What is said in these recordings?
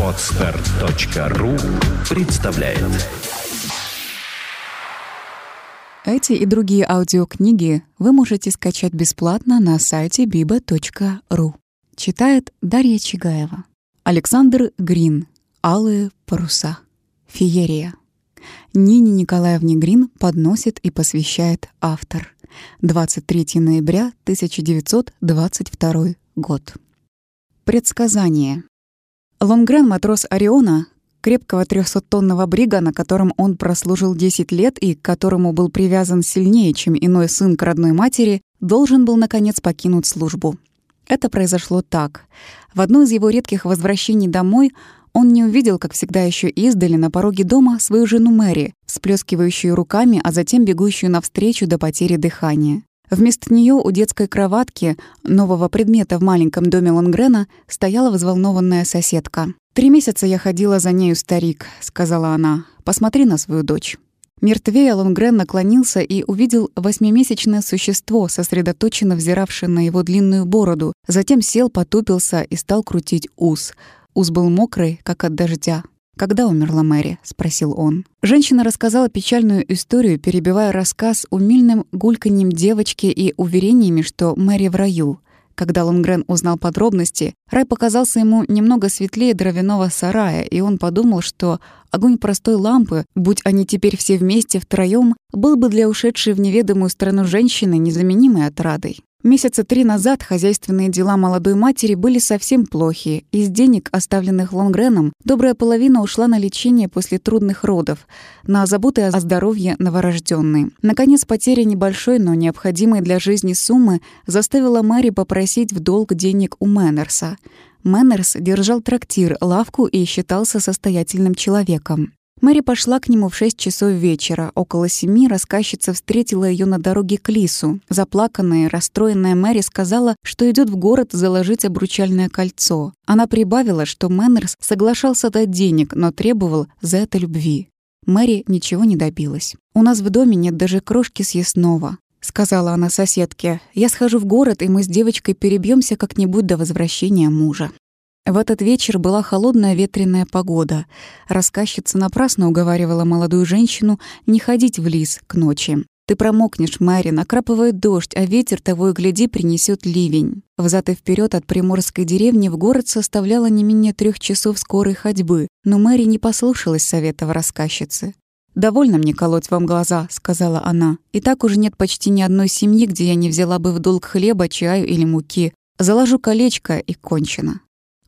Отстар.ру представляет Эти и другие аудиокниги вы можете скачать бесплатно на сайте biba.ru. Читает Дарья Чигаева. Александр Грин. Алые паруса. Феерия. Нине Николаевне Грин подносит и посвящает автор. 23 ноября 1922 год. Предсказание. Лонгрен, матрос Ориона, крепкого 300-тонного брига, на котором он прослужил 10 лет и к которому был привязан сильнее, чем иной сын к родной матери, должен был, наконец, покинуть службу. Это произошло так. В одно из его редких возвращений домой он не увидел, как всегда еще издали, на пороге дома свою жену Мэри, сплескивающую руками, а затем бегущую навстречу до потери дыхания. Вместо нее у детской кроватки, нового предмета в маленьком доме Лонгрена, стояла взволнованная соседка. «Три месяца я ходила за нею, старик», — сказала она. «Посмотри на свою дочь». Мертвея Лонгрен наклонился и увидел восьмимесячное существо, сосредоточенно взиравшее на его длинную бороду, затем сел, потупился и стал крутить ус. Ус был мокрый, как от дождя. «Когда умерла Мэри?» — спросил он. Женщина рассказала печальную историю, перебивая рассказ умильным гульканьем девочки и уверениями, что Мэри в раю. Когда Лонгрен узнал подробности, рай показался ему немного светлее дровяного сарая, и он подумал, что огонь простой лампы, будь они теперь все вместе втроём, был бы для ушедшей в неведомую страну женщины незаменимой отрадой. Месяца три назад хозяйственные дела молодой матери были совсем плохи. Из денег, оставленных Лонгреном, добрая половина ушла на лечение после трудных родов, на заботы о здоровье новорожденной. Наконец, потеря небольшой, но необходимой для жизни суммы заставила Мэри попросить в долг денег у Мэннерса. Мэннерс держал трактир, лавку и считался состоятельным человеком. Мэри пошла к нему в шесть часов вечера. Около семи рассказчица встретила ее на дороге к Лису. Заплаканная, расстроенная Мэри сказала, что идет в город заложить обручальное кольцо. Она прибавила, что Мэннерс соглашался дать денег, но требовал за это любви. Мэри ничего не добилась. «У нас в доме нет даже крошки съестного», — сказала она соседке. «Я схожу в город, и мы с девочкой перебьемся как-нибудь до возвращения мужа». В этот вечер была холодная ветреная погода. Рассказчица напрасно уговаривала молодую женщину не ходить в лес к ночи. «Ты промокнешь, Мэри, накрапывает дождь, а ветер того и гляди принесет ливень». Взад и вперед от приморской деревни в город составляло не менее трех часов скорой ходьбы, но Мэри не послушалась совета рассказчицы. «Довольно мне колоть вам глаза», — сказала она. «И так уже нет почти ни одной семьи, где я не взяла бы в долг хлеба, чаю или муки. Заложу колечко и кончено».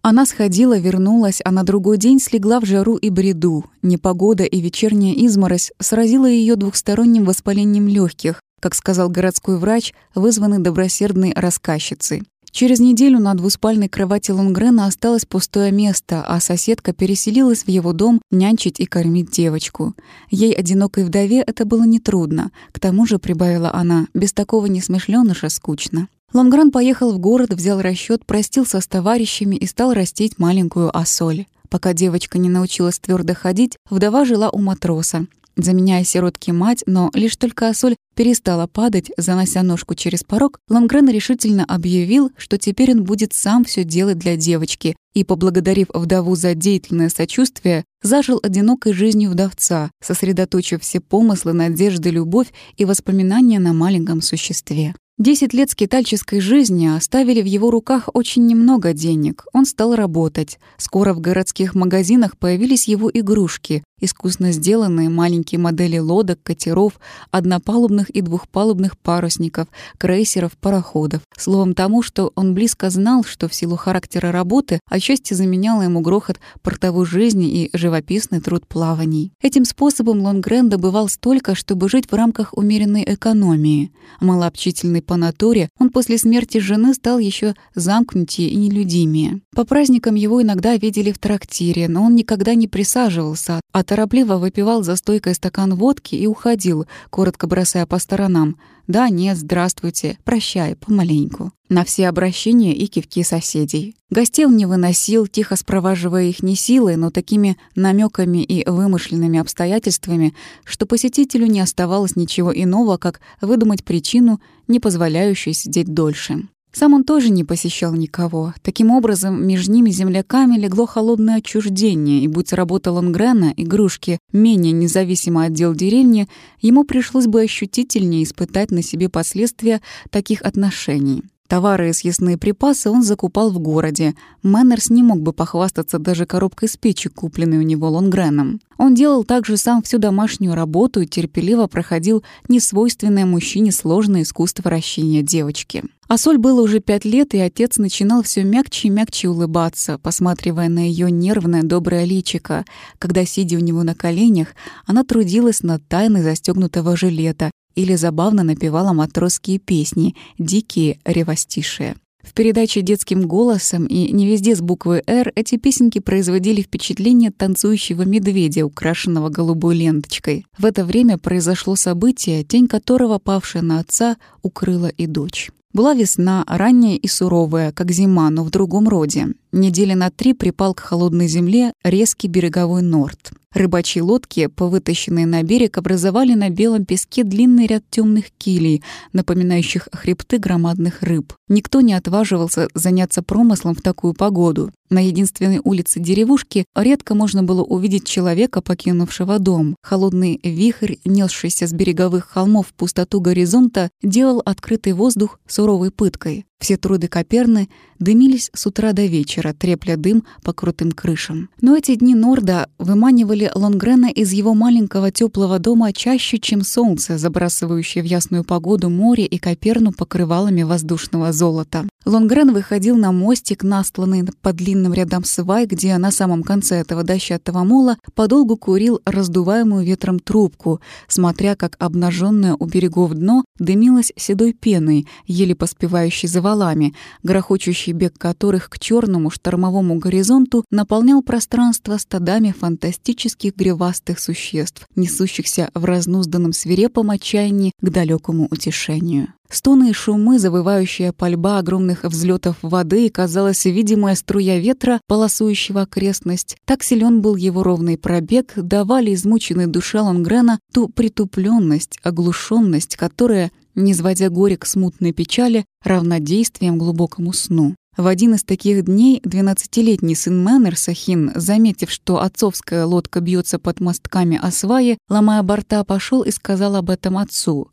Она сходила, вернулась, а на другой день слегла в жару и бреду. Непогода и вечерняя изморозь сразила ее двухсторонним воспалением легких, как сказал городской врач, вызванный добросердной рассказчицей. Через неделю на двуспальной кровати Лунгрена осталось пустое место, а соседка переселилась в его дом нянчить и кормить девочку. Ей, одинокой вдове, это было нетрудно. К тому же, прибавила она, без такого несмышленыша скучно. Лонгран поехал в город, взял расчет, простился с товарищами и стал растить маленькую осоль. Пока девочка не научилась твердо ходить, вдова жила у матроса, заменяя сиротки мать, но лишь только Осоль перестала падать, занося ножку через порог, Лонгрен решительно объявил, что теперь он будет сам все делать для девочки, и, поблагодарив вдову за деятельное сочувствие, зажил одинокой жизнью вдовца, сосредоточив все помыслы, надежды, любовь и воспоминания на маленьком существе. Десять лет скитальческой жизни оставили в его руках очень немного денег. Он стал работать. Скоро в городских магазинах появились его игрушки, искусно сделанные маленькие модели лодок, катеров, однопалубных и двухпалубных парусников, крейсеров, пароходов. Словом тому, что он близко знал, что в силу характера работы отчасти заменяло ему грохот портовой жизни и живописный труд плаваний. Этим способом Лонгрен добывал столько, чтобы жить в рамках умеренной экономии. Малообщительный по натуре, он после смерти жены стал еще замкнутее и нелюдимее. По праздникам его иногда видели в трактире, но он никогда не присаживался, а торопливо выпивал за стойкой стакан водки и уходил, коротко бросая по сторонам. «Да, нет, здравствуйте, прощай, помаленьку». На все обращения и кивки соседей. Гостей он не выносил, тихо спроваживая их не силой, но такими намеками и вымышленными обстоятельствами, что посетителю не оставалось ничего иного, как выдумать причину, не позволяющую сидеть дольше. Сам он тоже не посещал никого. Таким образом, между ними земляками легло холодное отчуждение, и будь работа Лонгрена, игрушки, менее независимо от дел деревни, ему пришлось бы ощутительнее испытать на себе последствия таких отношений. Товары и съестные припасы он закупал в городе. Мэннерс не мог бы похвастаться даже коробкой спичек, купленной у него Лонгреном. Он делал также сам всю домашнюю работу и терпеливо проходил несвойственное мужчине сложное искусство вращения девочки. А Соль было уже пять лет, и отец начинал все мягче и мягче улыбаться, посматривая на ее нервное доброе личико, когда, сидя у него на коленях, она трудилась над тайной застегнутого жилета или забавно напевала матросские песни, дикие, ревостишие. В передаче детским голосом и не везде с буквы «Р» эти песенки производили впечатление танцующего медведя, украшенного голубой ленточкой. В это время произошло событие, тень которого, павшая на отца, укрыла и дочь. Была весна, ранняя и суровая, как зима, но в другом роде. Недели на три припал к холодной земле резкий береговой норд. Рыбачьи лодки, повытащенные на берег, образовали на белом песке длинный ряд темных килей, напоминающих хребты громадных рыб. Никто не отваживался заняться промыслом в такую погоду. На единственной улице деревушки редко можно было увидеть человека, покинувшего дом. Холодный вихрь, несшийся с береговых холмов в пустоту горизонта, делал открытый воздух суровой пыткой. Все труды Коперны дымились с утра до вечера, трепля дым по крутым крышам. Но эти дни Норда выманивали Лонгрена из его маленького теплого дома чаще, чем солнце, забрасывающее в ясную погоду море и Коперну покрывалами воздушного золота. Лонгрен выходил на мостик, настланный по длинным рядам свай, где на самом конце этого дощатого мола подолгу курил раздуваемую ветром трубку, смотря как обнаженное у берегов дно дымилось седой пеной, еле поспевающей за валами, грохочущий бег которых к черному штормовому горизонту наполнял пространство стадами фантастических гривастых существ, несущихся в разнузданном свирепом отчаянии к далекому утешению. Стоны и шумы, завывающая пальба огромных взлетов воды и, казалось, видимая струя ветра, полосующего окрестность, так силен был его ровный пробег, давали измученной душе Лонгрена ту притупленность, оглушенность, которая, не сводя горе к смутной печали, равнодействием глубокому сну. В один из таких дней двенадцатилетний сын Мэннерса Хин, заметив, что отцовская лодка бьется под мостками о сваи, ломая борта, пошел и сказал об этом отцу.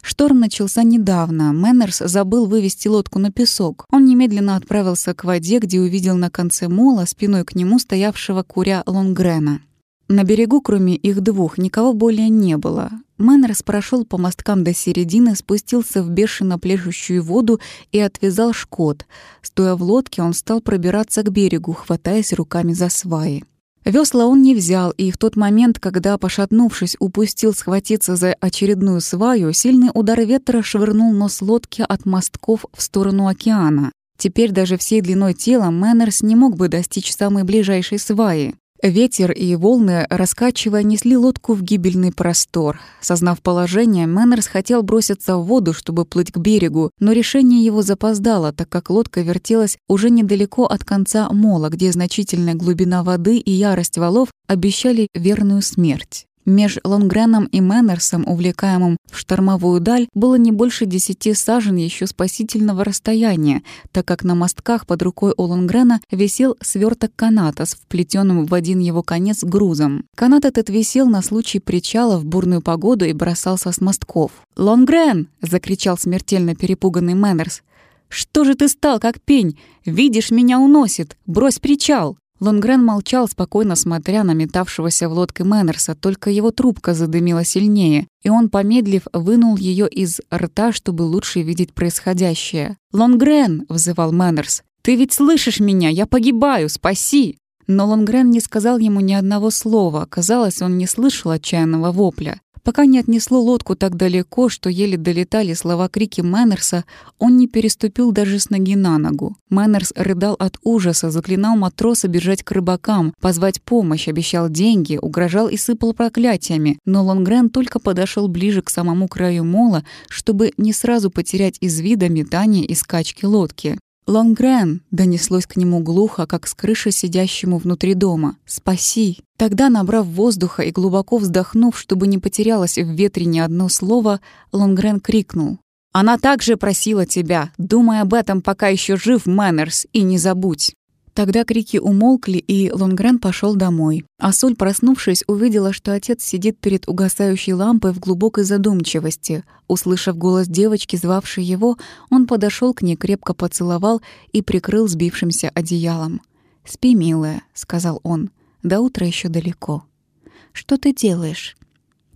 Шторм начался недавно. Мэннерс забыл вывести лодку на песок. Он немедленно отправился к воде, где увидел на конце мола спиной к нему стоявшего куря Лонгрена. На берегу, кроме их двух, никого более не было. Мэннерс прошел по мосткам до середины, спустился в бешено плещущую воду и отвязал шкот. Стоя в лодке, он стал пробираться к берегу, хватаясь руками за сваи. Весла он не взял, и в тот момент, когда, пошатнувшись, упустил схватиться за очередную сваю, сильный удар ветра швырнул нос лодки от мостков в сторону океана. Теперь даже всей длиной тела Мэннерс не мог бы достичь самой ближайшей сваи. Ветер и волны, раскачивая, несли лодку в гибельный простор. Сознав положение, Мэннерс хотел броситься в воду, чтобы плыть к берегу, но решение его запоздало, так как лодка вертелась уже недалеко от конца мола, где значительная глубина воды и ярость валов обещали верную смерть. Меж Лонгреном и Мэннерсом, увлекаемым в штормовую даль, было не больше десяти сажен еще спасительного расстояния, так как на мостках под рукой у Лонгрена висел сверток каната с вплетенным в один его конец грузом. Канат этот висел на случай причала в бурную погоду и бросался с мостков. «Лонгрен!» — закричал смертельно перепуганный Мэннерс. «Что же ты стал, как пень? Видишь, меня уносит! Брось причал!» Лонгрен молчал, спокойно смотря на метавшегося в лодке Мэннерса, только его трубка задымила сильнее, и он, помедлив, вынул ее из рта, чтобы лучше видеть происходящее. «Лонгрен!» — взывал Мэннерс. «Ты ведь слышишь меня? Я погибаю! Спаси!» Но Лонгрен не сказал ему ни одного слова. Казалось, он не слышал отчаянного вопля. Пока не отнесло лодку так далеко, что еле долетали слова крики Мэннерса, он не переступил даже с ноги на ногу. Мэннерс рыдал от ужаса, заклинал матроса бежать к рыбакам, позвать помощь, обещал деньги, угрожал и сыпал проклятиями. Но Лонгрен только подошел ближе к самому краю мола, чтобы не сразу потерять из вида метание и скачки лодки. «Лонгрен!» — донеслось к нему глухо, как с крыши сидящему внутри дома. «Спаси!» Тогда, набрав воздуха и глубоко вздохнув, чтобы не потерялось в ветре ни одно слово, Лонгрен крикнул. Она также просила тебя, думай об этом, пока еще жив Мэннерс, и не забудь». Тогда крики умолкли, и Лонгрен пошел домой. А Соль, проснувшись, увидела, что отец сидит перед угасающей лампой в глубокой задумчивости. Услышав голос девочки, звавшей его, он подошел к ней, крепко поцеловал и прикрыл сбившимся одеялом. «Спи, милая», — сказал он, — «до утра еще далеко». «Что ты делаешь?»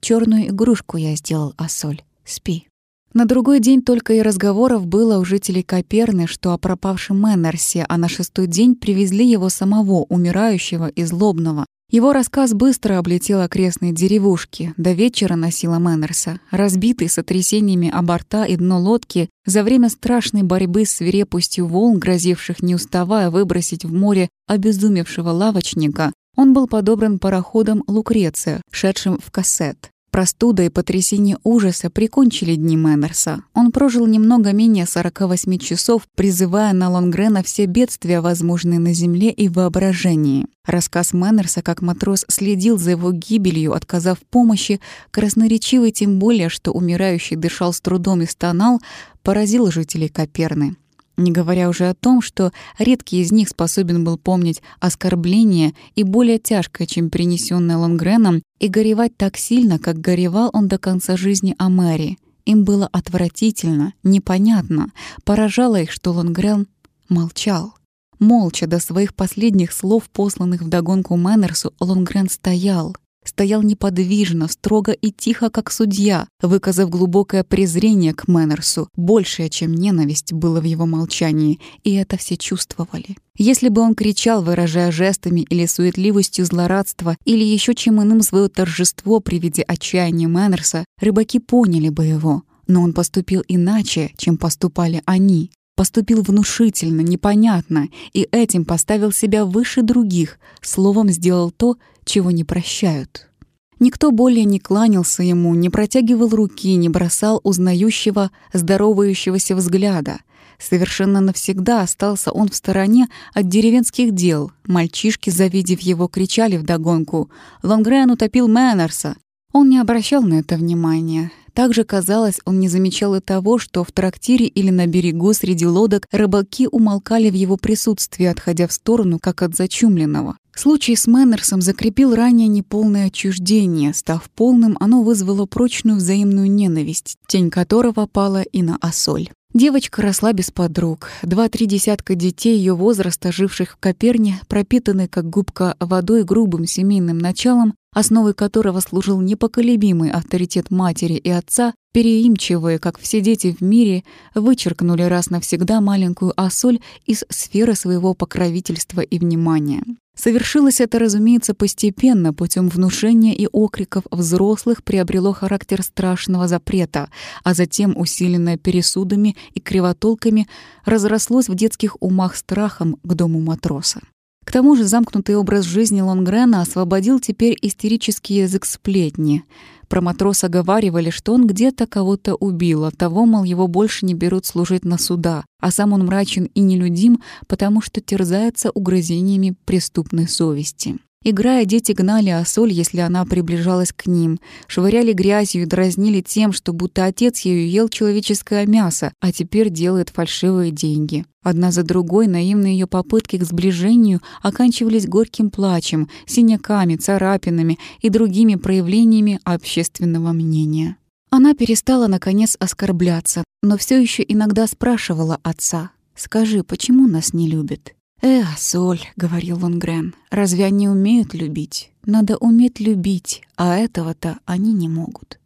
Черную игрушку я сделал, Асоль. Спи». На другой день только и разговоров было у жителей Коперны, что о пропавшем Мэннерсе, а на шестой день привезли его самого, умирающего и злобного. Его рассказ быстро облетел окрестные деревушки. До вечера носила Мэннерса, разбитый сотрясениями о и дно лодки, за время страшной борьбы с свирепостью волн, грозивших не уставая выбросить в море обезумевшего лавочника, он был подобран пароходом «Лукреция», шедшим в кассет. Простуда и потрясение ужаса прикончили дни Мэннерса. Он прожил немного менее 48 часов, призывая на Лонгрена все бедствия, возможные на земле и воображении. Рассказ Мэннерса, как матрос следил за его гибелью, отказав помощи, красноречивый тем более, что умирающий дышал с трудом и стонал, поразил жителей Коперны. Не говоря уже о том, что редкий из них способен был помнить оскорбление и более тяжкое, чем принесенное Лонгреном, и горевать так сильно, как горевал он до конца жизни о Мэри. Им было отвратительно, непонятно, поражало их, что Лонгрен молчал. Молча до своих последних слов, посланных вдогонку Мэннерсу, Лонгрен стоял, стоял неподвижно, строго и тихо, как судья, выказав глубокое презрение к Мэннерсу. Большее, чем ненависть, было в его молчании, и это все чувствовали. Если бы он кричал, выражая жестами или суетливостью злорадства, или еще чем иным свое торжество при виде отчаяния Мэннерса, рыбаки поняли бы его. Но он поступил иначе, чем поступали они поступил внушительно, непонятно, и этим поставил себя выше других, словом сделал то, чего не прощают. Никто более не кланялся ему, не протягивал руки, не бросал узнающего, здоровающегося взгляда. Совершенно навсегда остался он в стороне от деревенских дел. Мальчишки, завидев его, кричали вдогонку «Лонгрен утопил Мэннерса!». Он не обращал на это внимания. Также, казалось, он не замечал и того, что в трактире или на берегу среди лодок рыбаки умолкали в его присутствии, отходя в сторону, как от зачумленного. Случай с Мэннерсом закрепил ранее неполное отчуждение. Став полным, оно вызвало прочную взаимную ненависть, тень которого пала и на Ассоль. Девочка росла без подруг. Два-три десятка детей ее возраста, живших в Коперне, пропитанные как губка водой грубым семейным началом, основой которого служил непоколебимый авторитет матери и отца, переимчивые, как все дети в мире, вычеркнули раз навсегда маленькую Ассоль из сферы своего покровительства и внимания. Совершилось это, разумеется, постепенно, путем внушения и окриков взрослых приобрело характер страшного запрета, а затем, усиленное пересудами и кривотолками, разрослось в детских умах страхом к дому матроса. К тому же замкнутый образ жизни Лонгрена освободил теперь истерический язык сплетни. Про матроса говаривали, что он где-то кого-то убил, от того, мол, его больше не берут служить на суда, а сам он мрачен и нелюдим, потому что терзается угрызениями преступной совести. Играя, дети гнали Асоль, если она приближалась к ним, швыряли грязью и дразнили тем, что будто отец ею ел человеческое мясо, а теперь делает фальшивые деньги. Одна за другой наивные ее попытки к сближению оканчивались горьким плачем, синяками, царапинами и другими проявлениями общественного мнения. Она перестала, наконец, оскорбляться, но все еще иногда спрашивала отца, «Скажи, почему нас не любят?» «Эх, Соль», — говорил Лонгрен, — «разве они умеют любить? Надо уметь любить, а этого-то они не могут».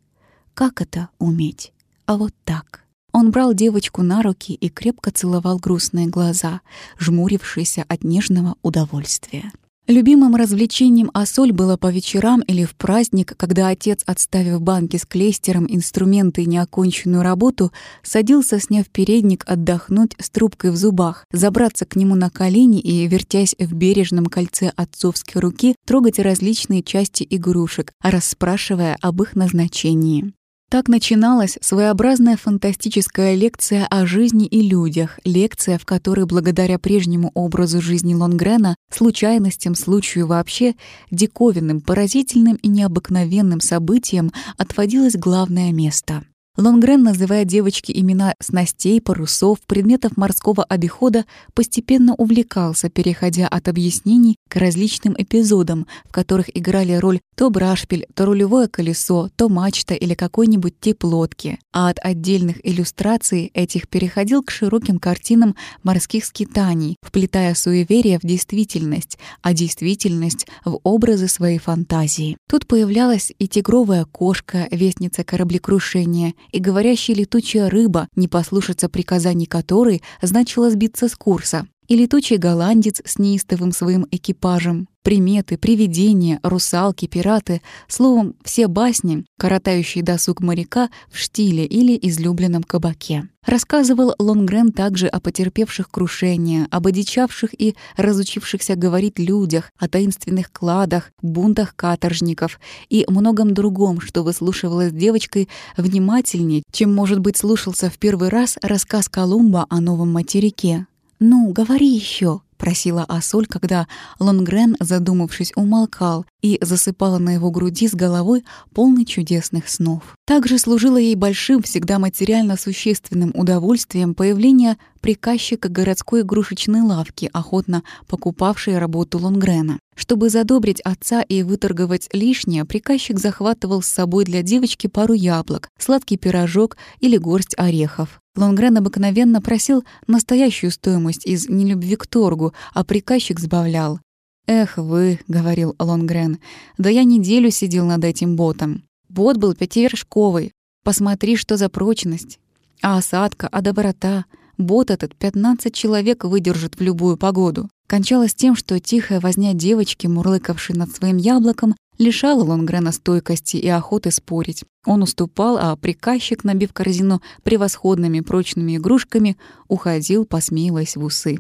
«Как это уметь? А вот так». Он брал девочку на руки и крепко целовал грустные глаза, жмурившиеся от нежного удовольствия. Любимым развлечением Асоль было по вечерам или в праздник, когда отец, отставив банки с клейстером, инструменты и неоконченную работу, садился, сняв передник, отдохнуть с трубкой в зубах, забраться к нему на колени и, вертясь в бережном кольце отцовской руки, трогать различные части игрушек, расспрашивая об их назначении. Так начиналась своеобразная фантастическая лекция о жизни и людях, лекция, в которой благодаря прежнему образу жизни Лонгрена, случайностям, случаю вообще, диковинным, поразительным и необыкновенным событиям отводилось главное место. Лонгрен, называя девочке имена снастей, парусов, предметов морского обихода, постепенно увлекался, переходя от объяснений к различным эпизодам, в которых играли роль то брашпиль, то рулевое колесо, то мачта или какой-нибудь тип лодки. А от отдельных иллюстраций этих переходил к широким картинам морских скитаний, вплетая суеверие в действительность, а действительность в образы своей фантазии. Тут появлялась и тигровая кошка, вестница кораблекрушения, и говорящая летучая рыба, не послушаться приказаний которой значило сбиться с курса, и летучий голландец с неистовым своим экипажем, приметы, привидения, русалки, пираты, словом, все басни, коротающие досуг моряка в штиле или излюбленном кабаке. Рассказывал Лонгрен также о потерпевших крушения, об одичавших и разучившихся говорить людях, о таинственных кладах, бунтах каторжников и многом другом, что выслушивалось девочкой внимательнее, чем, может быть, слушался в первый раз рассказ Колумба о новом материке. «Ну, говори еще, просила Асоль, когда Лонгрен, задумавшись, умолкал и засыпала на его груди с головой полный чудесных снов. Также служило ей большим, всегда материально существенным удовольствием появление приказчика городской игрушечной лавки, охотно покупавшей работу Лонгрена. Чтобы задобрить отца и выторговать лишнее, приказчик захватывал с собой для девочки пару яблок, сладкий пирожок или горсть орехов. Лонгрен обыкновенно просил настоящую стоимость из нелюбви к торгу, а приказчик сбавлял. «Эх вы», — говорил Лонгрен, — «да я неделю сидел над этим ботом. Бот был пятивершковый. Посмотри, что за прочность. А осадка, а доброта. Бот этот 15 человек выдержит в любую погоду». Кончалось тем, что тихая возня девочки, мурлыкавшей над своим яблоком, лишала Лонгрена стойкости и охоты спорить. Он уступал, а приказчик, набив корзину превосходными прочными игрушками, уходил, посмеиваясь в усы.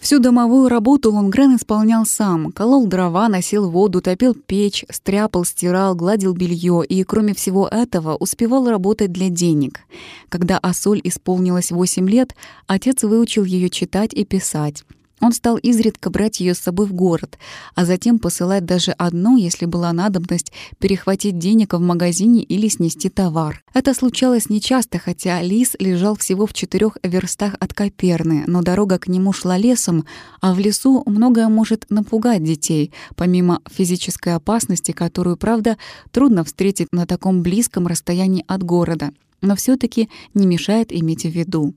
Всю домовую работу Лонгрен исполнял сам. Колол дрова, носил воду, топил печь, стряпал, стирал, гладил белье и, кроме всего этого, успевал работать для денег. Когда Асоль исполнилось 8 лет, отец выучил ее читать и писать. Он стал изредка брать ее с собой в город, а затем посылать даже одну, если была надобность, перехватить денег в магазине или снести товар. Это случалось нечасто, хотя лис лежал всего в четырех верстах от Коперны, но дорога к нему шла лесом, а в лесу многое может напугать детей, помимо физической опасности, которую, правда, трудно встретить на таком близком расстоянии от города но все таки не мешает иметь в виду.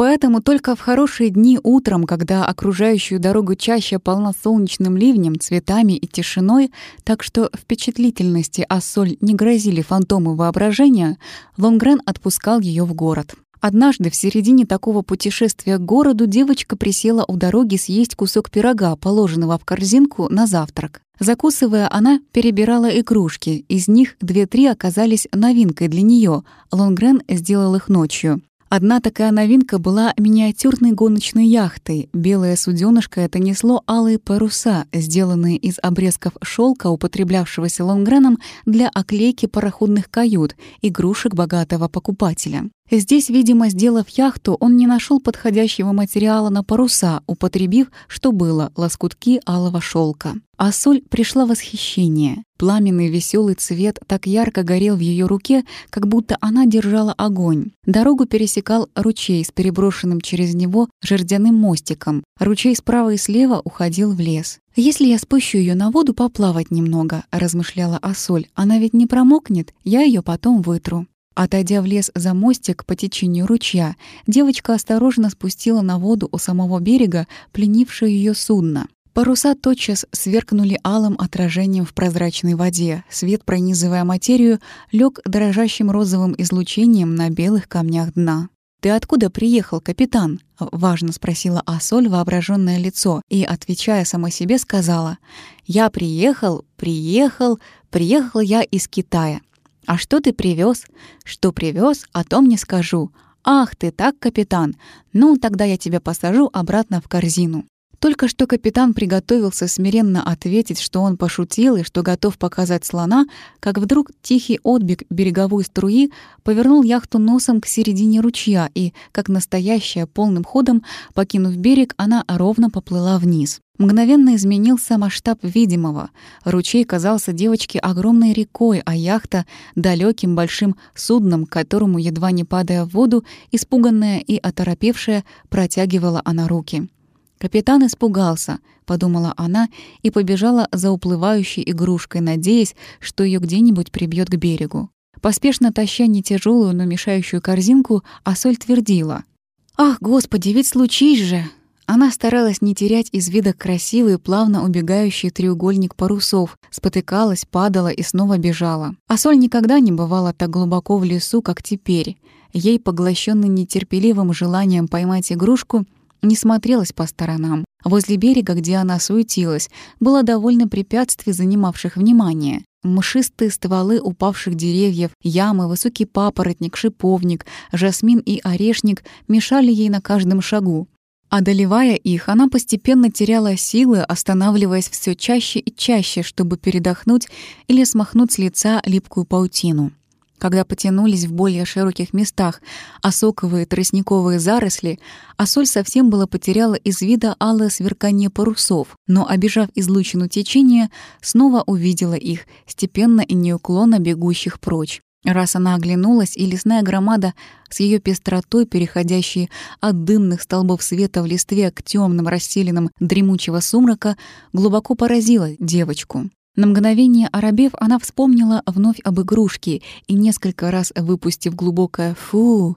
Поэтому только в хорошие дни утром, когда окружающую дорогу чаще полна солнечным ливнем, цветами и тишиной, так что впечатлительности Ассоль не грозили фантомы воображения, Лонгрен отпускал ее в город. Однажды в середине такого путешествия к городу девочка присела у дороги съесть кусок пирога, положенного в корзинку на завтрак. Закусывая, она перебирала игрушки. Из них две-три оказались новинкой для нее. Лонгрен сделал их ночью. Одна такая новинка была миниатюрной гоночной яхтой. Белое суденышко это несло алые паруса, сделанные из обрезков шелка, употреблявшегося Лонгреном для оклейки пароходных кают, игрушек богатого покупателя. Здесь, видимо, сделав яхту, он не нашел подходящего материала на паруса, употребив, что было, лоскутки алого шелка. А соль пришла восхищение. Пламенный веселый цвет так ярко горел в ее руке, как будто она держала огонь. Дорогу пересекал ручей с переброшенным через него жердяным мостиком. Ручей справа и слева уходил в лес. «Если я спущу ее на воду поплавать немного», — размышляла Асоль, — «она ведь не промокнет, я ее потом вытру». Отойдя в лес за мостик по течению ручья, девочка осторожно спустила на воду у самого берега пленившее ее судно. Паруса тотчас сверкнули алым отражением в прозрачной воде. Свет, пронизывая материю, лег дрожащим розовым излучением на белых камнях дна. «Ты откуда приехал, капитан?» — важно спросила Асоль воображенное лицо и, отвечая сама себе, сказала «Я приехал, приехал, приехал я из Китая». «А что ты привез? Что привез, о том не скажу. Ах ты так, капитан! Ну, тогда я тебя посажу обратно в корзину». Только что капитан приготовился смиренно ответить, что он пошутил и что готов показать слона, как вдруг тихий отбег береговой струи повернул яхту носом к середине ручья, и, как настоящая полным ходом, покинув берег, она ровно поплыла вниз. Мгновенно изменился масштаб видимого. Ручей казался девочке огромной рекой, а яхта — далеким большим судном, к которому, едва не падая в воду, испуганная и оторопевшая, протягивала она руки. «Капитан испугался», — подумала она и побежала за уплывающей игрушкой, надеясь, что ее где-нибудь прибьет к берегу. Поспешно таща не тяжелую, но мешающую корзинку, Асоль твердила. «Ах, господи, ведь случись же!» Она старалась не терять из вида красивый, плавно убегающий треугольник парусов, спотыкалась, падала и снова бежала. Асоль никогда не бывала так глубоко в лесу, как теперь. Ей, поглощенный нетерпеливым желанием поймать игрушку, не смотрелась по сторонам. Возле берега, где она суетилась, было довольно препятствий, занимавших внимание. Мшистые стволы упавших деревьев, ямы, высокий папоротник, шиповник, жасмин и орешник мешали ей на каждом шагу. Одолевая их, она постепенно теряла силы, останавливаясь все чаще и чаще, чтобы передохнуть или смахнуть с лица липкую паутину. Когда потянулись в более широких местах осоковые тростниковые заросли, Асоль совсем было потеряла из вида алое сверкание парусов, но, обижав излучину течения, снова увидела их, степенно и неуклонно бегущих прочь. Раз она оглянулась, и лесная громада с ее пестротой, переходящей от дымных столбов света в листве к темным расселенным дремучего сумрака, глубоко поразила девочку. На мгновение оробев, она вспомнила вновь об игрушке и, несколько раз выпустив глубокое «фу»,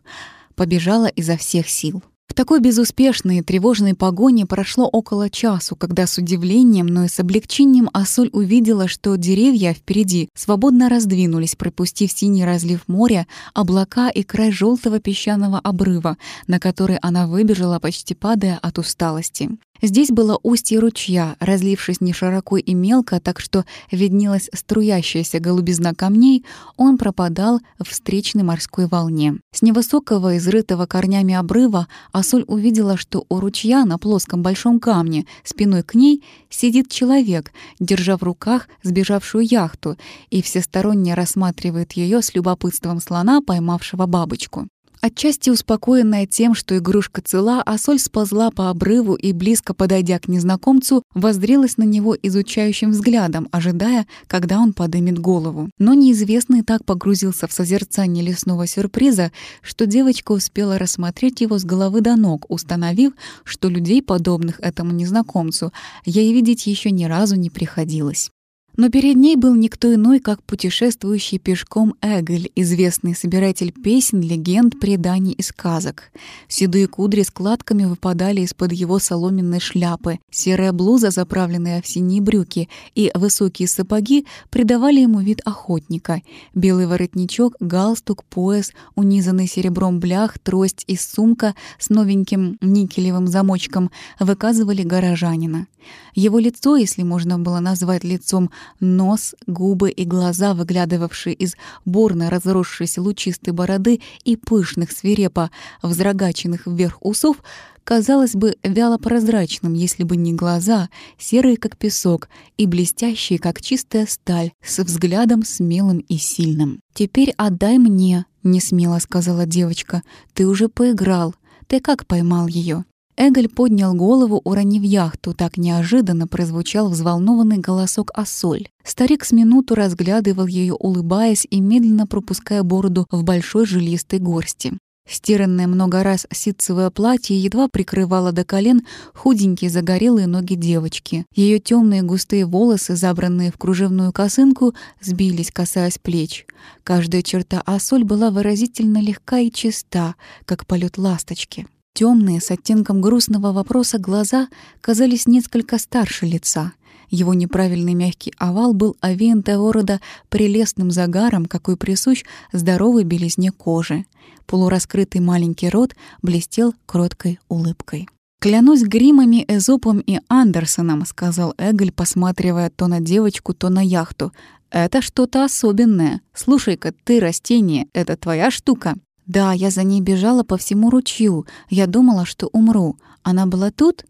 побежала изо всех сил. Такой безуспешной и тревожной погоне прошло около часу, когда с удивлением, но и с облегчением Асоль увидела, что деревья впереди свободно раздвинулись, пропустив синий разлив моря, облака и край желтого песчаного обрыва, на который она выбежала, почти падая от усталости. Здесь было устье ручья, разлившись не широко и мелко, так что виднелась струящаяся голубизна камней, он пропадал в встречной морской волне. С невысокого, изрытого корнями обрыва Асоль увидела, что у ручья на плоском большом камне спиной к ней сидит человек, держа в руках сбежавшую яхту, и всесторонне рассматривает ее с любопытством слона, поймавшего бабочку. Отчасти успокоенная тем, что игрушка цела, Асоль сползла по обрыву и, близко подойдя к незнакомцу, воздрилась на него изучающим взглядом, ожидая, когда он подымет голову. Но неизвестный так погрузился в созерцание лесного сюрприза, что девочка успела рассмотреть его с головы до ног, установив, что людей, подобных этому незнакомцу, ей видеть еще ни разу не приходилось. Но перед ней был никто иной, как путешествующий пешком Эгель, известный собиратель песен, легенд, преданий и сказок. Седые кудри складками выпадали из-под его соломенной шляпы, серая блуза, заправленная в синие брюки, и высокие сапоги придавали ему вид охотника. Белый воротничок, галстук, пояс, унизанный серебром блях, трость и сумка с новеньким никелевым замочком выказывали горожанина. Его лицо, если можно было назвать лицом, нос, губы и глаза, выглядывавшие из бурно разросшейся лучистой бороды и пышных свирепо взрагаченных вверх усов, казалось бы вяло-прозрачным, если бы не глаза, серые как песок и блестящие как чистая сталь, с взглядом смелым и сильным. «Теперь отдай мне», — несмело сказала девочка. «Ты уже поиграл. Ты как поймал ее? Эгель поднял голову, уронив яхту. Так неожиданно прозвучал взволнованный голосок Ассоль. Старик с минуту разглядывал ее, улыбаясь и медленно пропуская бороду в большой жилистой горсти. Стиранное много раз ситцевое платье едва прикрывало до колен худенькие загорелые ноги девочки. Ее темные густые волосы, забранные в кружевную косынку, сбились, касаясь плеч. Каждая черта Ассоль была выразительно легка и чиста, как полет ласточки. Темные, с оттенком грустного вопроса глаза казались несколько старше лица. Его неправильный мягкий овал был овеян того рода прелестным загаром, какой присущ здоровой белизне кожи. Полураскрытый маленький рот блестел кроткой улыбкой. «Клянусь гримами, Эзопом и Андерсоном», — сказал Эгель, посматривая то на девочку, то на яхту. «Это что-то особенное. Слушай-ка, ты растение, это твоя штука?» Да, я за ней бежала по всему ручью. Я думала, что умру. Она была тут?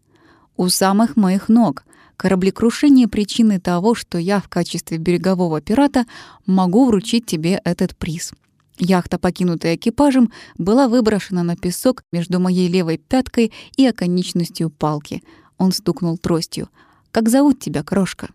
У самых моих ног. Кораблекрушение причины того, что я в качестве берегового пирата могу вручить тебе этот приз. Яхта, покинутая экипажем, была выброшена на песок между моей левой пяткой и оконечностью палки. Он стукнул тростью. «Как зовут тебя, крошка?»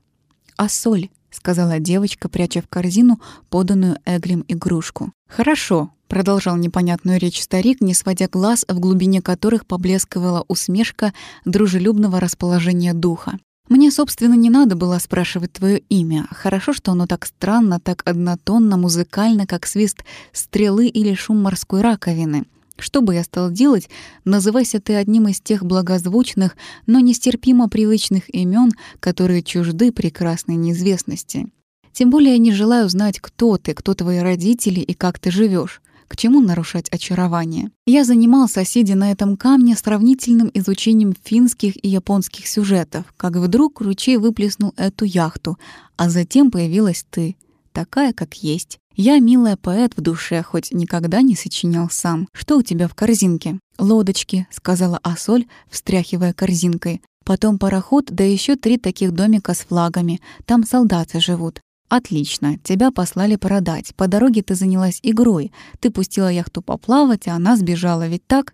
«А соль», — сказала девочка, пряча в корзину поданную Эглем игрушку. «Хорошо», — продолжал непонятную речь старик, не сводя глаз, в глубине которых поблескивала усмешка дружелюбного расположения духа. Мне, собственно, не надо было спрашивать твое имя. Хорошо, что оно так странно, так однотонно, музыкально, как свист стрелы или шум морской раковины. Что бы я стал делать, называйся ты одним из тех благозвучных, но нестерпимо привычных имен, которые чужды прекрасной неизвестности. Тем более я не желаю знать, кто ты, кто твои родители и как ты живешь. К чему нарушать очарование? Я занимался, сидя на этом камне, сравнительным изучением финских и японских сюжетов, как вдруг ручей выплеснул эту яхту, а затем появилась ты, такая, как есть. Я, милая поэт в душе, хоть никогда не сочинял сам. Что у тебя в корзинке? Лодочки, сказала Асоль, встряхивая корзинкой. Потом пароход, да еще три таких домика с флагами. Там солдаты живут. «Отлично. Тебя послали продать. По дороге ты занялась игрой. Ты пустила яхту поплавать, а она сбежала, ведь так?»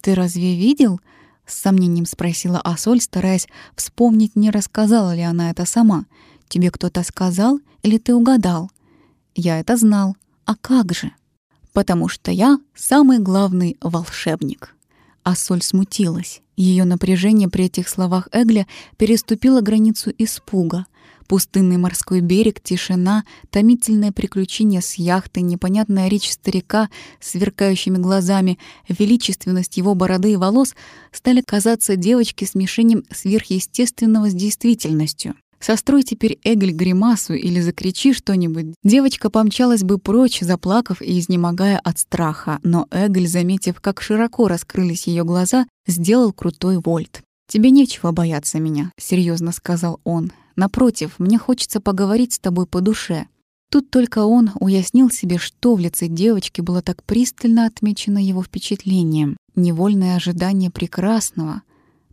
«Ты разве видел?» — с сомнением спросила Асоль, стараясь вспомнить, не рассказала ли она это сама. «Тебе кто-то сказал или ты угадал?» «Я это знал. А как же?» «Потому что я самый главный волшебник». Асоль смутилась. Ее напряжение при этих словах Эгля переступило границу испуга — Пустынный морской берег, тишина, томительное приключение с яхтой, непонятная речь старика с сверкающими глазами, величественность его бороды и волос стали казаться девочке смешением сверхъестественного с действительностью. Сострой теперь Эгель гримасу или закричи что-нибудь. Девочка помчалась бы прочь, заплакав и изнемогая от страха, но Эгель, заметив, как широко раскрылись ее глаза, сделал крутой вольт. «Тебе нечего бояться меня», — серьезно сказал он. Напротив, мне хочется поговорить с тобой по душе. Тут только он уяснил себе, что в лице девочки было так пристально отмечено его впечатлением. Невольное ожидание прекрасного,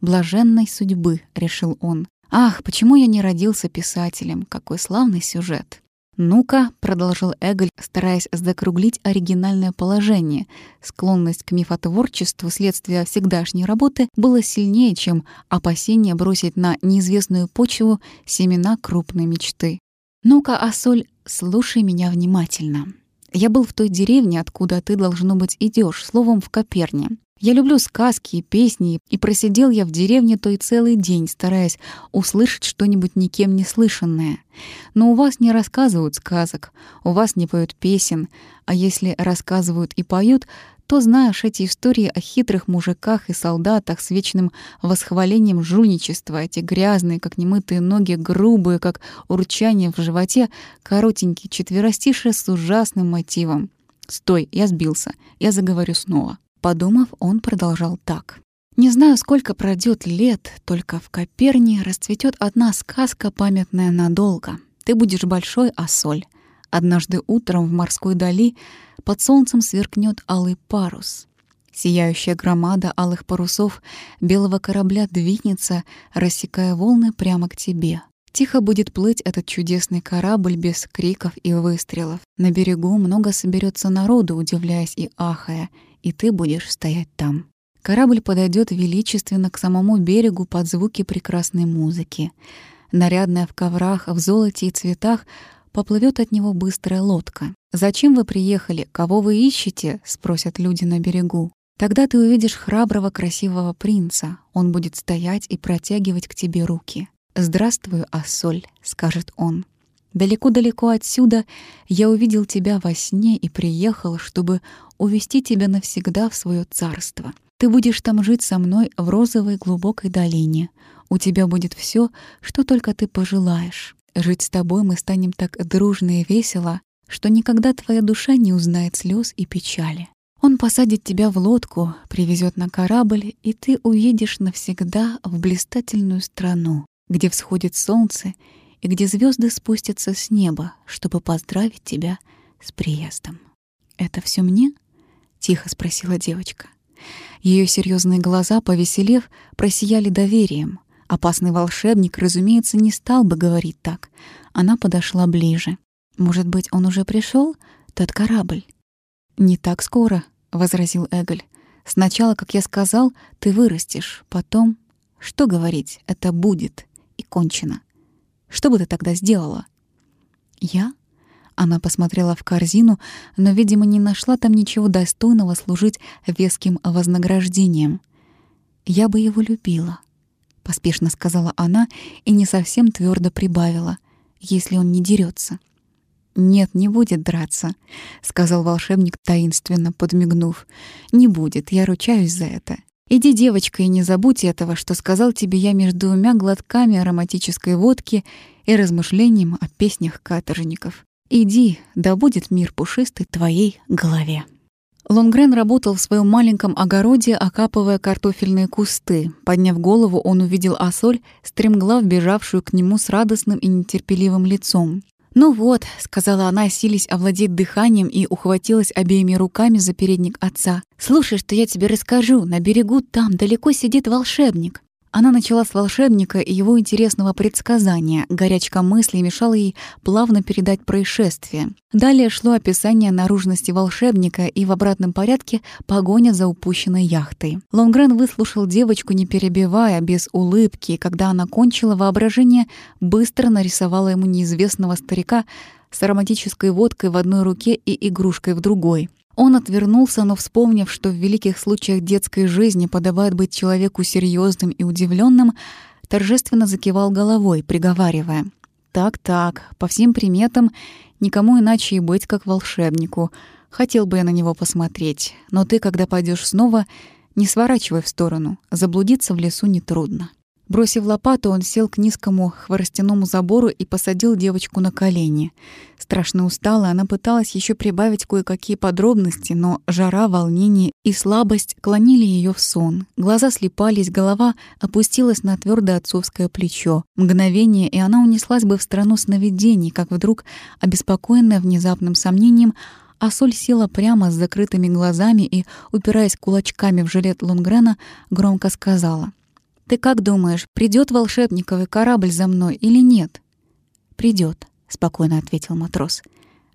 блаженной судьбы, решил он. Ах, почему я не родился писателем? Какой славный сюжет. «Ну-ка», — продолжил Эголь, стараясь закруглить оригинальное положение. Склонность к мифотворчеству следствия всегдашней работы было сильнее, чем опасение бросить на неизвестную почву семена крупной мечты. «Ну-ка, Асоль, слушай меня внимательно. Я был в той деревне, откуда ты, должно быть, идешь, словом, в Коперне. Я люблю сказки и песни, и просидел я в деревне той целый день, стараясь услышать что-нибудь никем не слышанное. Но у вас не рассказывают сказок, у вас не поют песен, а если рассказывают и поют, то знаешь эти истории о хитрых мужиках и солдатах с вечным восхвалением жульничества, эти грязные, как немытые ноги, грубые, как урчание в животе, коротенькие четверостишие с ужасным мотивом. Стой, я сбился, я заговорю снова. Подумав, он продолжал так. «Не знаю, сколько пройдет лет, только в Коперне расцветет одна сказка, памятная надолго. Ты будешь большой, а. Однажды утром в морской дали под солнцем сверкнет алый парус. Сияющая громада алых парусов белого корабля двинется, рассекая волны прямо к тебе. Тихо будет плыть этот чудесный корабль без криков и выстрелов. На берегу много соберется народу, удивляясь и ахая, и ты будешь стоять там. Корабль подойдет величественно к самому берегу под звуки прекрасной музыки. Нарядная в коврах, в золоте и цветах, поплывет от него быстрая лодка. «Зачем вы приехали? Кого вы ищете?» — спросят люди на берегу. Тогда ты увидишь храброго, красивого принца. Он будет стоять и протягивать к тебе руки. «Здравствуй, Ассоль», — скажет он. Далеко-далеко отсюда я увидел тебя во сне и приехал, чтобы увести тебя навсегда в свое царство. Ты будешь там жить со мной в розовой глубокой долине. У тебя будет все, что только ты пожелаешь. Жить с тобой мы станем так дружно и весело, что никогда твоя душа не узнает слез и печали. Он посадит тебя в лодку, привезет на корабль, и ты уедешь навсегда в блистательную страну, где всходит солнце и где звезды спустятся с неба, чтобы поздравить тебя с приездом. «Это все мне?» — тихо спросила девочка. Ее серьезные глаза, повеселев, просияли доверием. Опасный волшебник, разумеется, не стал бы говорить так. Она подошла ближе. «Может быть, он уже пришел, тот корабль?» «Не так скоро», — возразил Эголь. «Сначала, как я сказал, ты вырастешь, потом...» Что говорить? Это будет. И кончено. Что бы ты тогда сделала? Я? Она посмотрела в корзину, но, видимо, не нашла там ничего достойного служить веским вознаграждением. «Я бы его любила», — поспешно сказала она и не совсем твердо прибавила, «если он не дерется. «Нет, не будет драться», — сказал волшебник таинственно, подмигнув. «Не будет, я ручаюсь за это. Иди, девочка, и не забудь этого, что сказал тебе я между двумя глотками ароматической водки и размышлением о песнях каторжников. Иди, да будет мир пушистый твоей голове». Лонгрен работал в своем маленьком огороде, окапывая картофельные кусты. Подняв голову, он увидел Асоль, стремглав бежавшую к нему с радостным и нетерпеливым лицом. «Ну вот», — сказала она, сились овладеть дыханием и ухватилась обеими руками за передник отца. «Слушай, что я тебе расскажу. На берегу там далеко сидит волшебник. Она начала с волшебника и его интересного предсказания. Горячка мысли мешала ей плавно передать происшествие. Далее шло описание наружности волшебника и в обратном порядке погоня за упущенной яхтой. Лонгрен выслушал девочку, не перебивая, без улыбки, когда она кончила, воображение быстро нарисовало ему неизвестного старика с ароматической водкой в одной руке и игрушкой в другой. Он отвернулся, но вспомнив, что в великих случаях детской жизни подобает быть человеку серьезным и удивленным, торжественно закивал головой, приговаривая. «Так-так, по всем приметам, никому иначе и быть, как волшебнику. Хотел бы я на него посмотреть, но ты, когда пойдешь снова, не сворачивай в сторону, заблудиться в лесу нетрудно». Бросив лопату, он сел к низкому хворостяному забору и посадил девочку на колени. Страшно устала, она пыталась еще прибавить кое-какие подробности, но жара, волнение и слабость клонили ее в сон. Глаза слепались, голова опустилась на твердое отцовское плечо. Мгновение, и она унеслась бы в страну сновидений, как вдруг, обеспокоенная внезапным сомнением, а Соль села прямо с закрытыми глазами и, упираясь кулачками в жилет Лунгрена, громко сказала — ты как думаешь, придет волшебниковый корабль за мной или нет? Придет, спокойно ответил матрос.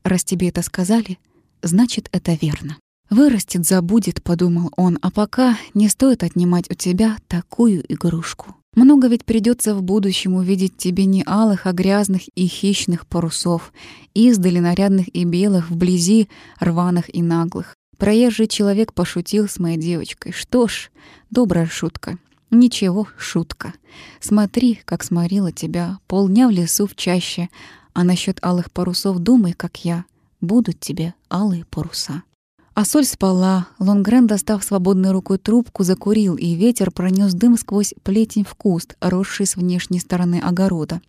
Раз тебе это сказали, значит, это верно. Вырастет, забудет, подумал он, а пока не стоит отнимать у тебя такую игрушку. Много ведь придется в будущем увидеть тебе не алых, а грязных и хищных парусов, издали нарядных и белых, вблизи рваных и наглых. Проезжий человек пошутил с моей девочкой. Что ж, добрая шутка. Ничего, шутка. Смотри, как сморила тебя полдня в лесу в чаще, а насчет алых парусов думай, как я. Будут тебе алые паруса. А соль спала. Лонгрен, достав свободной рукой трубку, закурил, и ветер пронес дым сквозь плетень в куст, росший с внешней стороны огорода.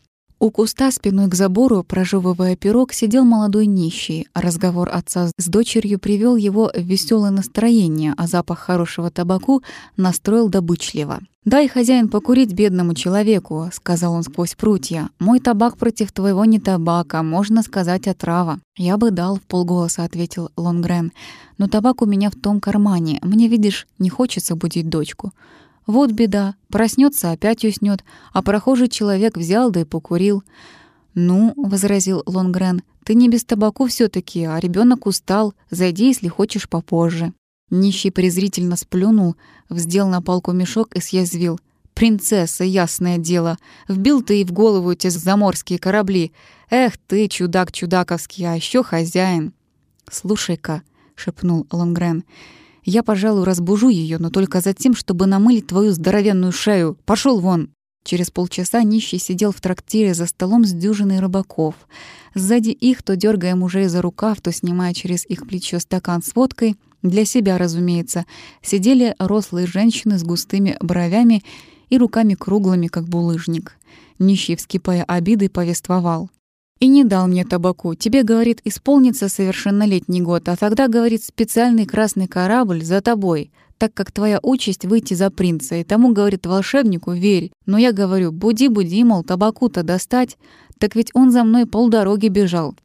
У куста спиной к забору, прожевывая пирог, сидел молодой нищий. Разговор отца с дочерью привел его в веселое настроение, а запах хорошего табаку настроил добычливо. «Дай, хозяин, покурить бедному человеку», — сказал он сквозь прутья. «Мой табак против твоего не табак, а можно сказать отрава». «Я бы дал», — в полголоса ответил Лонгрен. «Но табак у меня в том кармане. Мне, видишь, не хочется будить дочку». Вот беда, проснется, опять уснет, а прохожий человек взял да и покурил. «Ну», — возразил Лонгрен, — «ты не без табаку все таки а ребенок устал. Зайди, если хочешь, попозже». Нищий презрительно сплюнул, вздел на палку мешок и съязвил. «Принцесса, ясное дело, вбил ты и в голову эти заморские корабли. Эх ты, чудак чудаковский, а еще хозяин». «Слушай-ка», — шепнул Лонгрен, — я, пожалуй, разбужу ее, но только за тем, чтобы намылить твою здоровенную шею. Пошел вон!» Через полчаса нищий сидел в трактире за столом с дюжиной рыбаков. Сзади их, то дергая мужей за рукав, то снимая через их плечо стакан с водкой, для себя, разумеется, сидели рослые женщины с густыми бровями и руками круглыми, как булыжник. Нищий, вскипая обидой, повествовал. И не дал мне табаку. Тебе, говорит, исполнится совершеннолетний год, а тогда, говорит, специальный красный корабль за тобой, так как твоя участь выйти за принца. И тому, говорит, волшебнику верь. Но я говорю, буди-буди, мол, табаку-то достать. Так ведь он за мной полдороги бежал.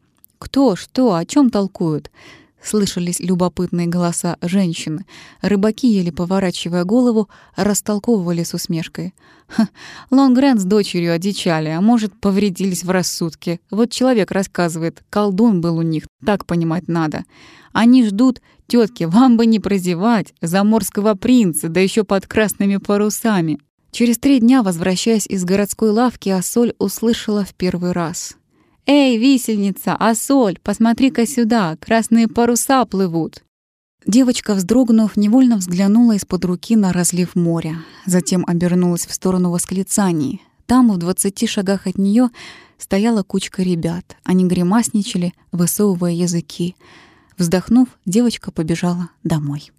Кто, что, о чем толкуют? Слышались любопытные голоса женщин. Рыбаки, еле поворачивая голову, растолковывали с усмешкой. Лонгрен с дочерью одичали, а может, повредились в рассудке. Вот человек рассказывает, колдун был у них, так понимать надо. Они ждут, тетки, вам бы не прозевать, заморского принца, да еще под красными парусами. Через три дня, возвращаясь из городской лавки, Асоль услышала в первый раз. «Эй, висельница, Асоль, посмотри-ка сюда, красные паруса плывут!» Девочка, вздрогнув, невольно взглянула из-под руки на разлив моря. Затем обернулась в сторону восклицаний. Там, в двадцати шагах от нее, стояла кучка ребят. Они гримасничали, высовывая языки. Вздохнув, девочка побежала домой.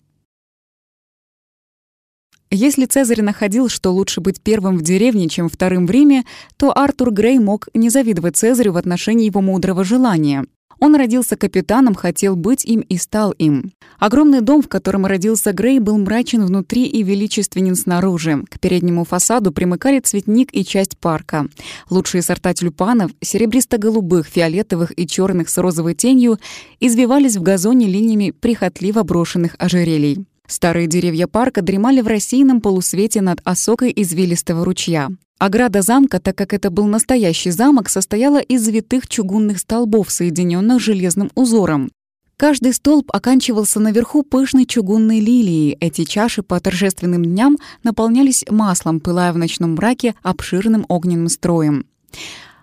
Если Цезарь находил, что лучше быть первым в деревне, чем вторым в Риме, то Артур Грей мог не завидовать Цезарю в отношении его мудрого желания. Он родился капитаном, хотел быть им и стал им. Огромный дом, в котором родился Грей, был мрачен внутри и величественен снаружи. К переднему фасаду примыкали цветник и часть парка. Лучшие сорта тюльпанов, серебристо-голубых, фиолетовых и черных с розовой тенью, извивались в газоне линиями прихотливо брошенных ожерелий. Старые деревья парка дремали в рассеянном полусвете над осокой извилистого ручья. Ограда замка, так как это был настоящий замок, состояла из завитых чугунных столбов, соединенных железным узором. Каждый столб оканчивался наверху пышной чугунной лилией. Эти чаши по торжественным дням наполнялись маслом, пылая в ночном мраке обширным огненным строем.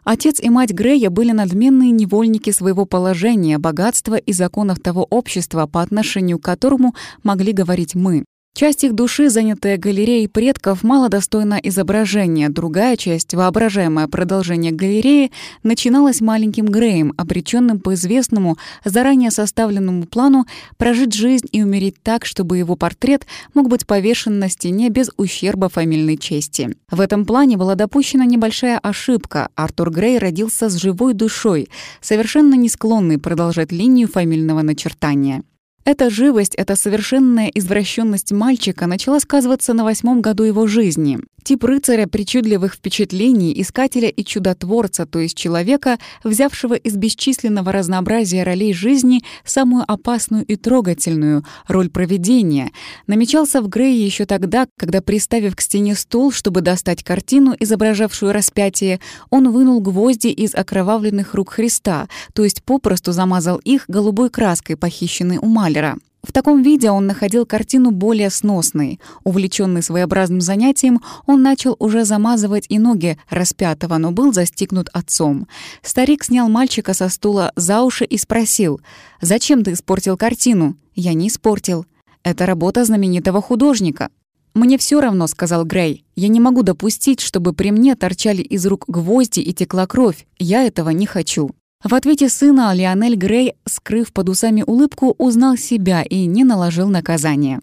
Отец и мать Грея были надменные невольники своего положения, богатства и законов того общества, по отношению к которому могли говорить мы. Часть их души, занятая галереей предков, мало достойна изображения. Другая часть, воображаемое продолжение галереи, начиналась маленьким Греем, обреченным по известному, заранее составленному плану прожить жизнь и умереть так, чтобы его портрет мог быть повешен на стене без ущерба фамильной чести. В этом плане была допущена небольшая ошибка. Артур Грей родился с живой душой, совершенно не склонный продолжать линию фамильного начертания. Эта живость, эта совершенная извращенность мальчика начала сказываться на восьмом году его жизни. Тип рыцаря причудливых впечатлений, искателя и чудотворца, то есть человека, взявшего из бесчисленного разнообразия ролей жизни самую опасную и трогательную — роль провидения, намечался в Грее еще тогда, когда, приставив к стене стул, чтобы достать картину, изображавшую распятие, он вынул гвозди из окровавленных рук Христа, то есть попросту замазал их голубой краской, похищенной у Малера. В таком виде он находил картину более сносной. Увлеченный своеобразным занятием, он начал уже замазывать и ноги распятого, но был застигнут отцом. Старик снял мальчика со стула за уши и спросил, «Зачем ты испортил картину?» «Я не испортил. Это работа знаменитого художника». «Мне все равно», — сказал Грей. «Я не могу допустить, чтобы при мне торчали из рук гвозди и текла кровь. Я этого не хочу». В ответе сына Лионель Грей, скрыв под усами улыбку, узнал себя и не наложил наказание.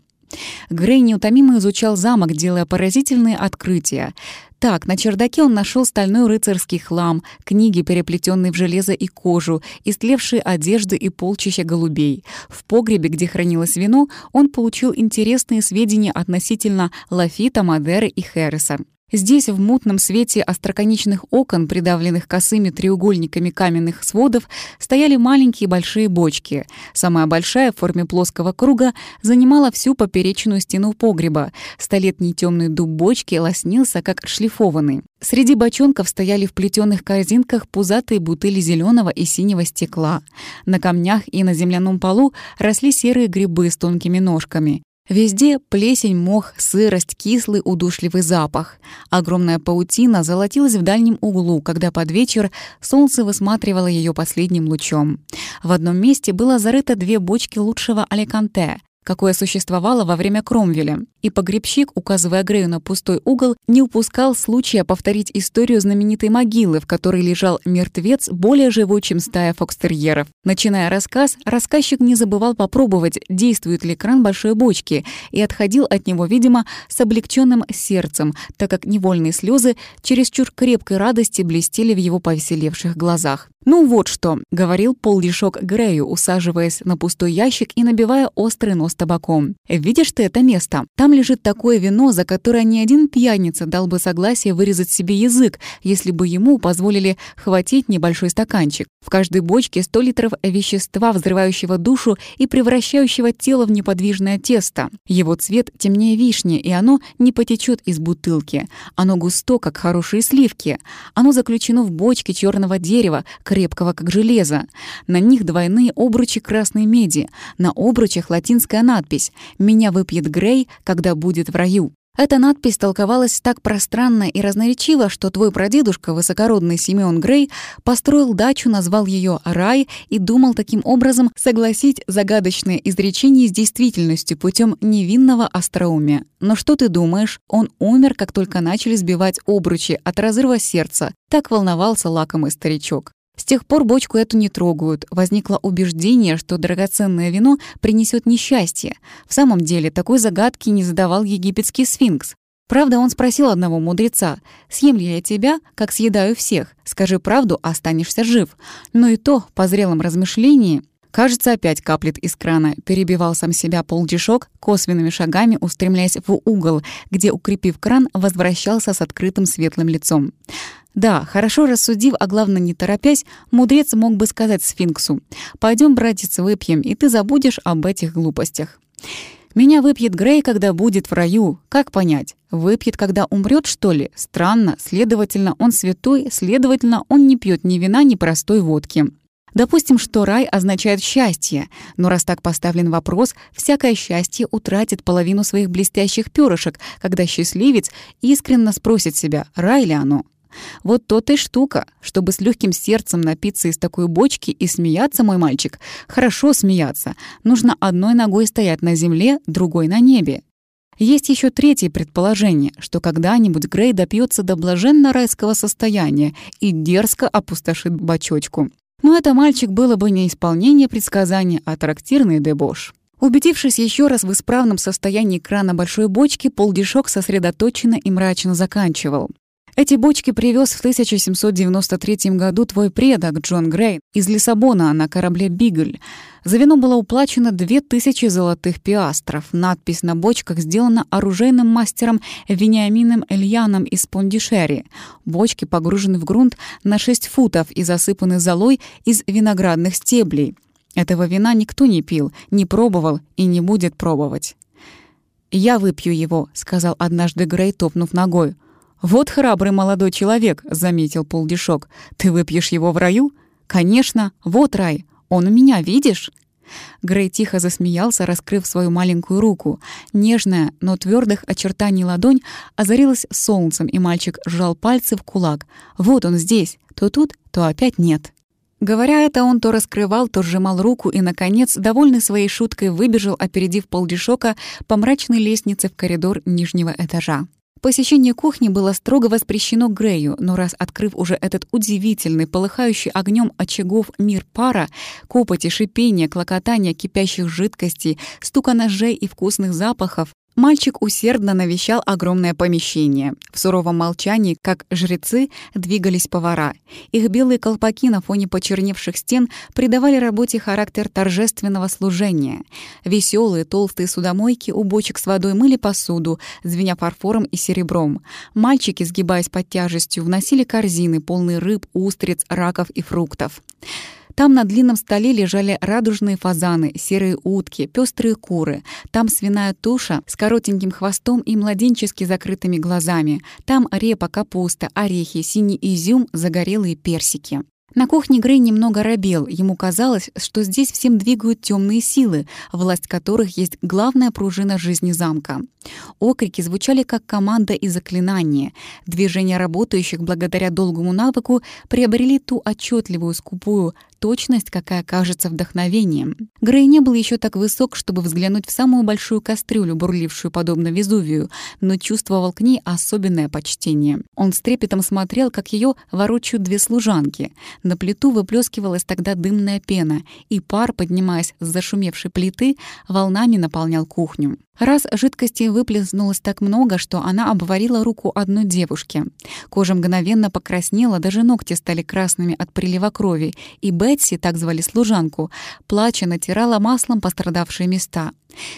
Грей неутомимо изучал замок, делая поразительные открытия. Так, на чердаке он нашел стальной рыцарский хлам, книги, переплетенные в железо и кожу, истлевшие одежды и полчища голубей. В погребе, где хранилось вино, он получил интересные сведения относительно Лафита, Мадеры и Херреса. Здесь, в мутном свете остроконечных окон, придавленных косыми треугольниками каменных сводов, стояли маленькие и большие бочки. Самая большая, в форме плоского круга, занимала всю поперечную стену погреба. Столетний темный дуб бочки лоснился, как шлифованный. Среди бочонков стояли в плетеных корзинках пузатые бутыли зеленого и синего стекла. На камнях и на земляном полу росли серые грибы с тонкими ножками. Везде плесень, мох, сырость, кислый удушливый запах. Огромная паутина золотилась в дальнем углу, когда под вечер солнце высматривало ее последним лучом. В одном месте было зарыто две бочки лучшего аликанте, какое существовало во время Кромвеля. И погребщик, указывая Грею на пустой угол, не упускал случая повторить историю знаменитой могилы, в которой лежал мертвец более живой, чем стая фокстерьеров. Начиная рассказ, рассказчик не забывал попробовать, действует ли кран большой бочки, и отходил от него, видимо, с облегченным сердцем, так как невольные слезы чересчур крепкой радости блестели в его повеселевших глазах. «Ну вот что», — говорил Пол Лишок Грею, усаживаясь на пустой ящик и набивая острый нос табаком. «Видишь ты это место? Там лежит такое вино, за которое ни один пьяница дал бы согласие вырезать себе язык, если бы ему позволили хватить небольшой стаканчик. В каждой бочке 100 литров вещества, взрывающего душу и превращающего тело в неподвижное тесто. Его цвет темнее вишни, и оно не потечет из бутылки. Оно густо, как хорошие сливки. Оно заключено в бочке черного дерева, крепкого как железо. На них двойные обручи красной меди. На обручах латинская надпись «Меня выпьет Грей, когда будет в раю». Эта надпись толковалась так пространно и разноречиво, что твой прадедушка, высокородный Симеон Грей, построил дачу, назвал ее «Рай» и думал таким образом согласить загадочное изречение с действительностью путем невинного остроумия. Но что ты думаешь? Он умер, как только начали сбивать обручи от разрыва сердца. Так волновался лакомый старичок. С тех пор бочку эту не трогают. Возникло убеждение, что драгоценное вино принесет несчастье. В самом деле, такой загадки не задавал египетский сфинкс. Правда, он спросил одного мудреца, «Съем ли я тебя, как съедаю всех? Скажи правду, останешься жив». Но и то, по зрелом размышлении, Кажется, опять каплет из крана. Перебивал сам себя полдешок, косвенными шагами устремляясь в угол, где, укрепив кран, возвращался с открытым светлым лицом. Да, хорошо рассудив, а главное не торопясь, мудрец мог бы сказать сфинксу «Пойдем, братец, выпьем, и ты забудешь об этих глупостях». Меня выпьет Грей, когда будет в раю. Как понять? Выпьет, когда умрет, что ли? Странно. Следовательно, он святой, следовательно, он не пьет ни вина, ни простой водки. Допустим, что рай означает счастье, но раз так поставлен вопрос, всякое счастье утратит половину своих блестящих перышек, когда счастливец искренне спросит себя, рай ли оно. Вот то-то и штука, чтобы с легким сердцем напиться из такой бочки и смеяться, мой мальчик, хорошо смеяться, нужно одной ногой стоять на земле, другой на небе. Есть еще третье предположение, что когда-нибудь Грей допьется до блаженно-райского состояния и дерзко опустошит бочочку. Но это мальчик было бы не исполнение предсказания, а трактирный дебош. Убедившись еще раз в исправном состоянии крана большой бочки, полдешок сосредоточенно и мрачно заканчивал. Эти бочки привез в 1793 году твой предок Джон Грей из Лиссабона на корабле «Бигль». За вино было уплачено 2000 золотых пиастров. Надпись на бочках сделана оружейным мастером Вениамином Эльяном из Пондишери. Бочки погружены в грунт на 6 футов и засыпаны золой из виноградных стеблей. Этого вина никто не пил, не пробовал и не будет пробовать. «Я выпью его», — сказал однажды Грей, топнув ногой. «Вот храбрый молодой человек», — заметил полдешок. «Ты выпьешь его в раю?» «Конечно, вот рай. Он у меня, видишь?» Грей тихо засмеялся, раскрыв свою маленькую руку. Нежная, но твердых очертаний ладонь озарилась солнцем, и мальчик сжал пальцы в кулак. «Вот он здесь. То тут, то опять нет». Говоря это, он то раскрывал, то сжимал руку и, наконец, довольный своей шуткой, выбежал, опередив полдешока по мрачной лестнице в коридор нижнего этажа. Посещение кухни было строго воспрещено Грею, но раз открыв уже этот удивительный, полыхающий огнем очагов мир пара, копоти, шипения, клокотания кипящих жидкостей, стука ножей и вкусных запахов, Мальчик усердно навещал огромное помещение. В суровом молчании, как жрецы, двигались повара. Их белые колпаки на фоне почерневших стен придавали работе характер торжественного служения. Веселые толстые судомойки у бочек с водой мыли посуду, звеня фарфором и серебром. Мальчики, сгибаясь под тяжестью, вносили корзины, полные рыб, устриц, раков и фруктов. Там на длинном столе лежали радужные фазаны, серые утки, пестрые куры. Там свиная туша с коротеньким хвостом и младенчески закрытыми глазами. Там репа, капуста, орехи, синий изюм, загорелые персики. На кухне Грей немного робел. Ему казалось, что здесь всем двигают темные силы, власть которых есть главная пружина жизни замка. Окрики звучали как команда и заклинание. Движения работающих благодаря долгому навыку приобрели ту отчетливую, скупую точность, какая кажется вдохновением. Грей не был еще так высок, чтобы взглянуть в самую большую кастрюлю, бурлившую подобно Везувию, но чувствовал к ней особенное почтение. Он с трепетом смотрел, как ее ворочают две служанки. На плиту выплескивалась тогда дымная пена, и пар, поднимаясь с зашумевшей плиты, волнами наполнял кухню. Раз жидкости выплеснулось так много, что она обварила руку одной девушки. Кожа мгновенно покраснела, даже ногти стали красными от прилива крови, и Бетси, так звали служанку, плача натирала маслом пострадавшие места.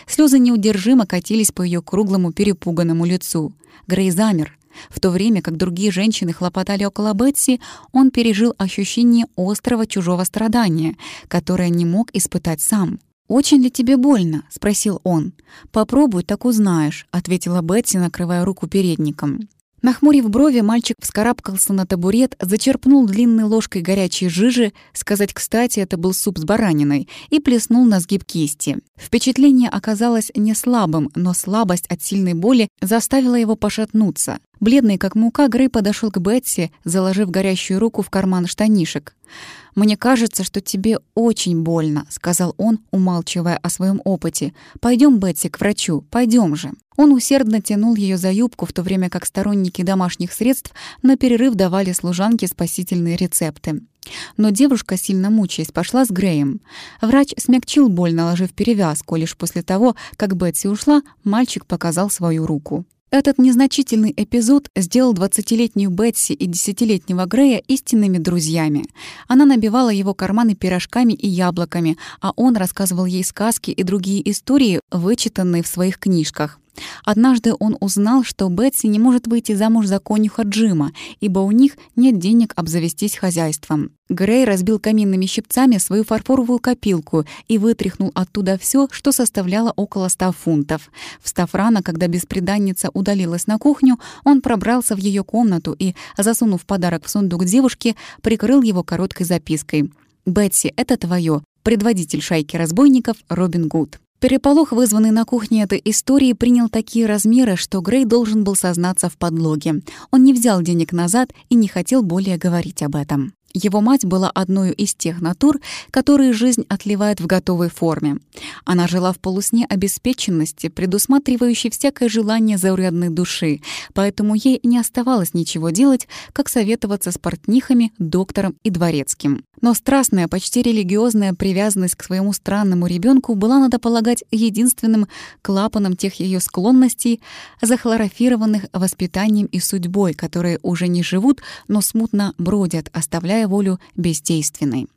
Слезы неудержимо катились по ее круглому перепуганному лицу. Грей замер. В то время как другие женщины хлопотали около Бетси, он пережил ощущение острого чужого страдания, которое не мог испытать сам. «Очень ли тебе больно?» — спросил он. «Попробуй, так узнаешь», — ответила Бетси, накрывая руку передником. Нахмурив брови, мальчик вскарабкался на табурет, зачерпнул длинной ложкой горячей жижи, сказать кстати, это был суп с бараниной, и плеснул на сгиб кисти. Впечатление оказалось не слабым, но слабость от сильной боли заставила его пошатнуться. Бледный как мука, Грей подошел к Бетси, заложив горящую руку в карман штанишек. «Мне кажется, что тебе очень больно», — сказал он, умалчивая о своем опыте. Пойдем, Бетси, к врачу, пойдем же». Он усердно тянул ее за юбку, в то время как сторонники домашних средств на перерыв давали служанке спасительные рецепты. Но девушка, сильно мучаясь, пошла с Греем. Врач смягчил боль, наложив перевязку. Лишь после того, как Бетси ушла, мальчик показал свою руку. Этот незначительный эпизод сделал 20-летнюю Бетси и 10-летнего Грея истинными друзьями. Она набивала его карманы пирожками и яблоками, а он рассказывал ей сказки и другие истории, вычитанные в своих книжках. Однажды он узнал, что Бетси не может выйти замуж за конюха Джима, ибо у них нет денег обзавестись хозяйством. Грей разбил каминными щипцами свою фарфоровую копилку и вытряхнул оттуда все, что составляло около ста фунтов. Встав рано, когда беспреданница удалилась на кухню, он пробрался в ее комнату и, засунув подарок в сундук девушки, прикрыл его короткой запиской. «Бетси, это твое. Предводитель шайки разбойников Робин Гуд». Переполох, вызванный на кухне этой истории, принял такие размеры, что Грей должен был сознаться в подлоге. Он не взял денег назад и не хотел более говорить об этом. Его мать была одной из тех натур, которые жизнь отливает в готовой форме. Она жила в полусне обеспеченности, предусматривающей всякое желание заурядной души, поэтому ей не оставалось ничего делать, как советоваться с портнихами, доктором и дворецким. Но страстная, почти религиозная привязанность к своему странному ребенку была, надо полагать, единственным клапаном тех ее склонностей, захлорофированных воспитанием и судьбой, которые уже не живут, но смутно бродят, оставляя оставляя волю бездейственной.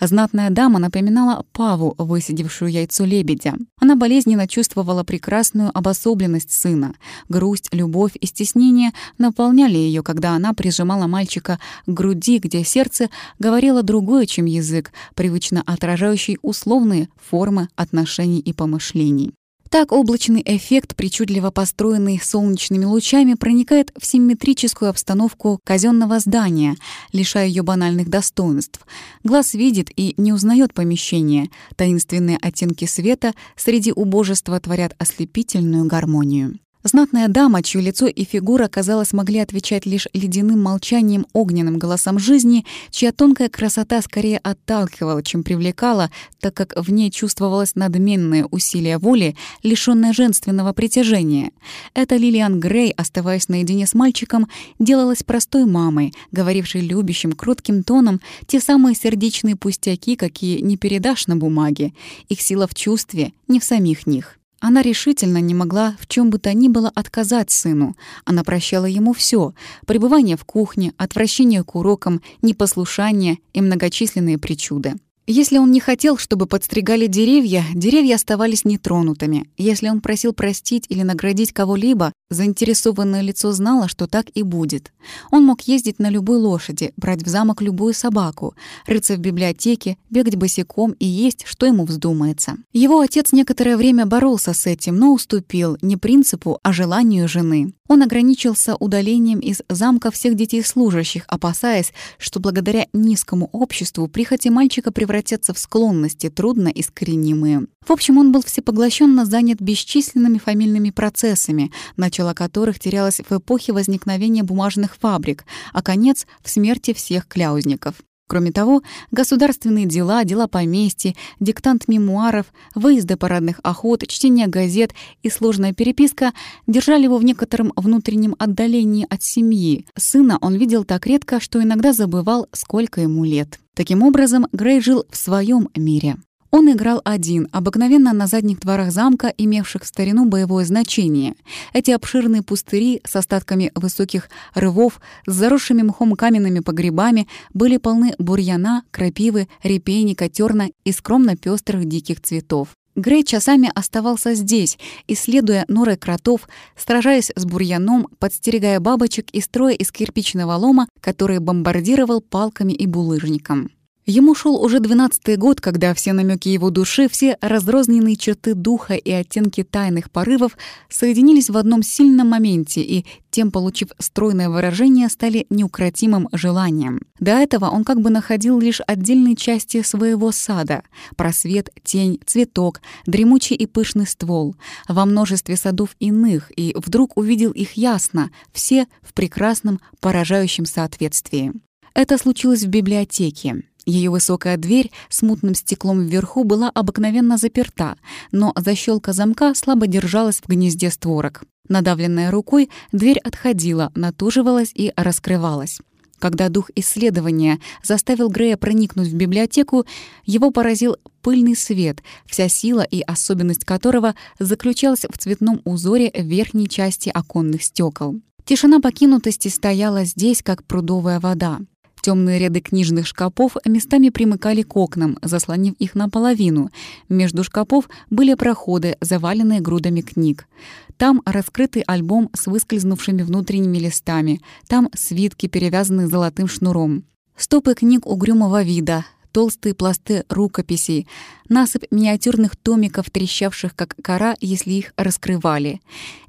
Знатная дама напоминала Паву, высидевшую яйцо лебедя. Она болезненно чувствовала прекрасную обособленность сына. Грусть, любовь и стеснение наполняли ее, когда она прижимала мальчика к груди, где сердце говорило другое, чем язык, привычно отражающий условные формы отношений и помышлений. Так облачный эффект, причудливо построенный солнечными лучами, проникает в симметрическую обстановку казенного здания, лишая ее банальных достоинств. Глаз видит и не узнает помещение. Таинственные оттенки света среди убожества творят ослепительную гармонию. Знатная дама, чье лицо и фигура, казалось, могли отвечать лишь ледяным молчанием, огненным голосом жизни, чья тонкая красота скорее отталкивала, чем привлекала, так как в ней чувствовалось надменное усилие воли, лишённое женственного притяжения. Эта Лилиан Грей, оставаясь наедине с мальчиком, делалась простой мамой, говорившей любящим, кротким тоном те самые сердечные пустяки, какие не передашь на бумаге. Их сила в чувстве, не в самих них. Она решительно не могла в чем бы то ни было отказать сыну. Она прощала ему все: пребывание в кухне, отвращение к урокам, непослушание и многочисленные причуды. Если он не хотел, чтобы подстригали деревья, деревья оставались нетронутыми. Если он просил простить или наградить кого-либо, заинтересованное лицо знало, что так и будет. Он мог ездить на любой лошади, брать в замок любую собаку, рыться в библиотеке, бегать босиком и есть, что ему вздумается. Его отец некоторое время боролся с этим, но уступил не принципу, а желанию жены. Он ограничился удалением из замка всех детей служащих, опасаясь, что благодаря низкому обществу прихоти мальчика превратятся в склонности, трудно искоренимые. В общем, он был всепоглощенно занят бесчисленными фамильными процессами, начало которых терялось в эпохе возникновения бумажных фабрик, а конец — в смерти всех кляузников. Кроме того, государственные дела, дела поместья, диктант мемуаров, выезды парадных охот, чтение газет и сложная переписка держали его в некотором внутреннем отдалении от семьи. Сына он видел так редко, что иногда забывал, сколько ему лет. Таким образом, Грей жил в своем мире. Он играл один, обыкновенно на задних дворах замка, имевших в старину боевое значение. Эти обширные пустыри с остатками высоких рывов, с заросшими мхом каменными погребами были полны бурьяна, крапивы, репейника, терна и скромно пестрых диких цветов. Грей часами оставался здесь, исследуя норы кротов, сражаясь с бурьяном, подстерегая бабочек и строя из кирпичного лома, который бомбардировал палками и булыжником. Ему шел уже двенадцатый год, когда все намеки его души, все разрозненные черты духа и оттенки тайных порывов соединились в одном сильном моменте и, тем получив стройное выражение, стали неукротимым желанием. До этого он как бы находил лишь отдельные части своего сада — просвет, тень, цветок, дремучий и пышный ствол — во множестве садов иных, и вдруг увидел их ясно, все в прекрасном, поражающем соответствии. Это случилось в библиотеке. Ее высокая дверь с мутным стеклом вверху была обыкновенно заперта, но защелка замка слабо держалась в гнезде створок. Надавленная рукой, дверь отходила, натуживалась и раскрывалась. Когда дух исследования заставил Грея проникнуть в библиотеку, его поразил пыльный свет, вся сила и особенность которого заключалась в цветном узоре верхней части оконных стекол. Тишина покинутости стояла здесь, как прудовая вода. Темные ряды книжных шкафов местами примыкали к окнам, заслонив их наполовину. Между шкафов были проходы, заваленные грудами книг. Там раскрытый альбом с выскользнувшими внутренними листами. Там свитки, перевязанные золотым шнуром. Стопы книг угрюмого вида, толстые пласты рукописей, насыпь миниатюрных томиков, трещавших как кора, если их раскрывали.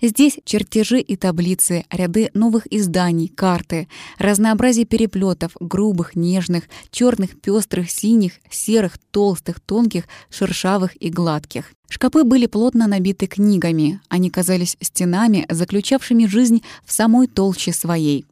Здесь чертежи и таблицы, ряды новых изданий, карты, разнообразие переплетов, грубых, нежных, черных, пестрых, синих, серых, толстых, тонких, шершавых и гладких. Шкапы были плотно набиты книгами, они казались стенами, заключавшими жизнь в самой толще своей.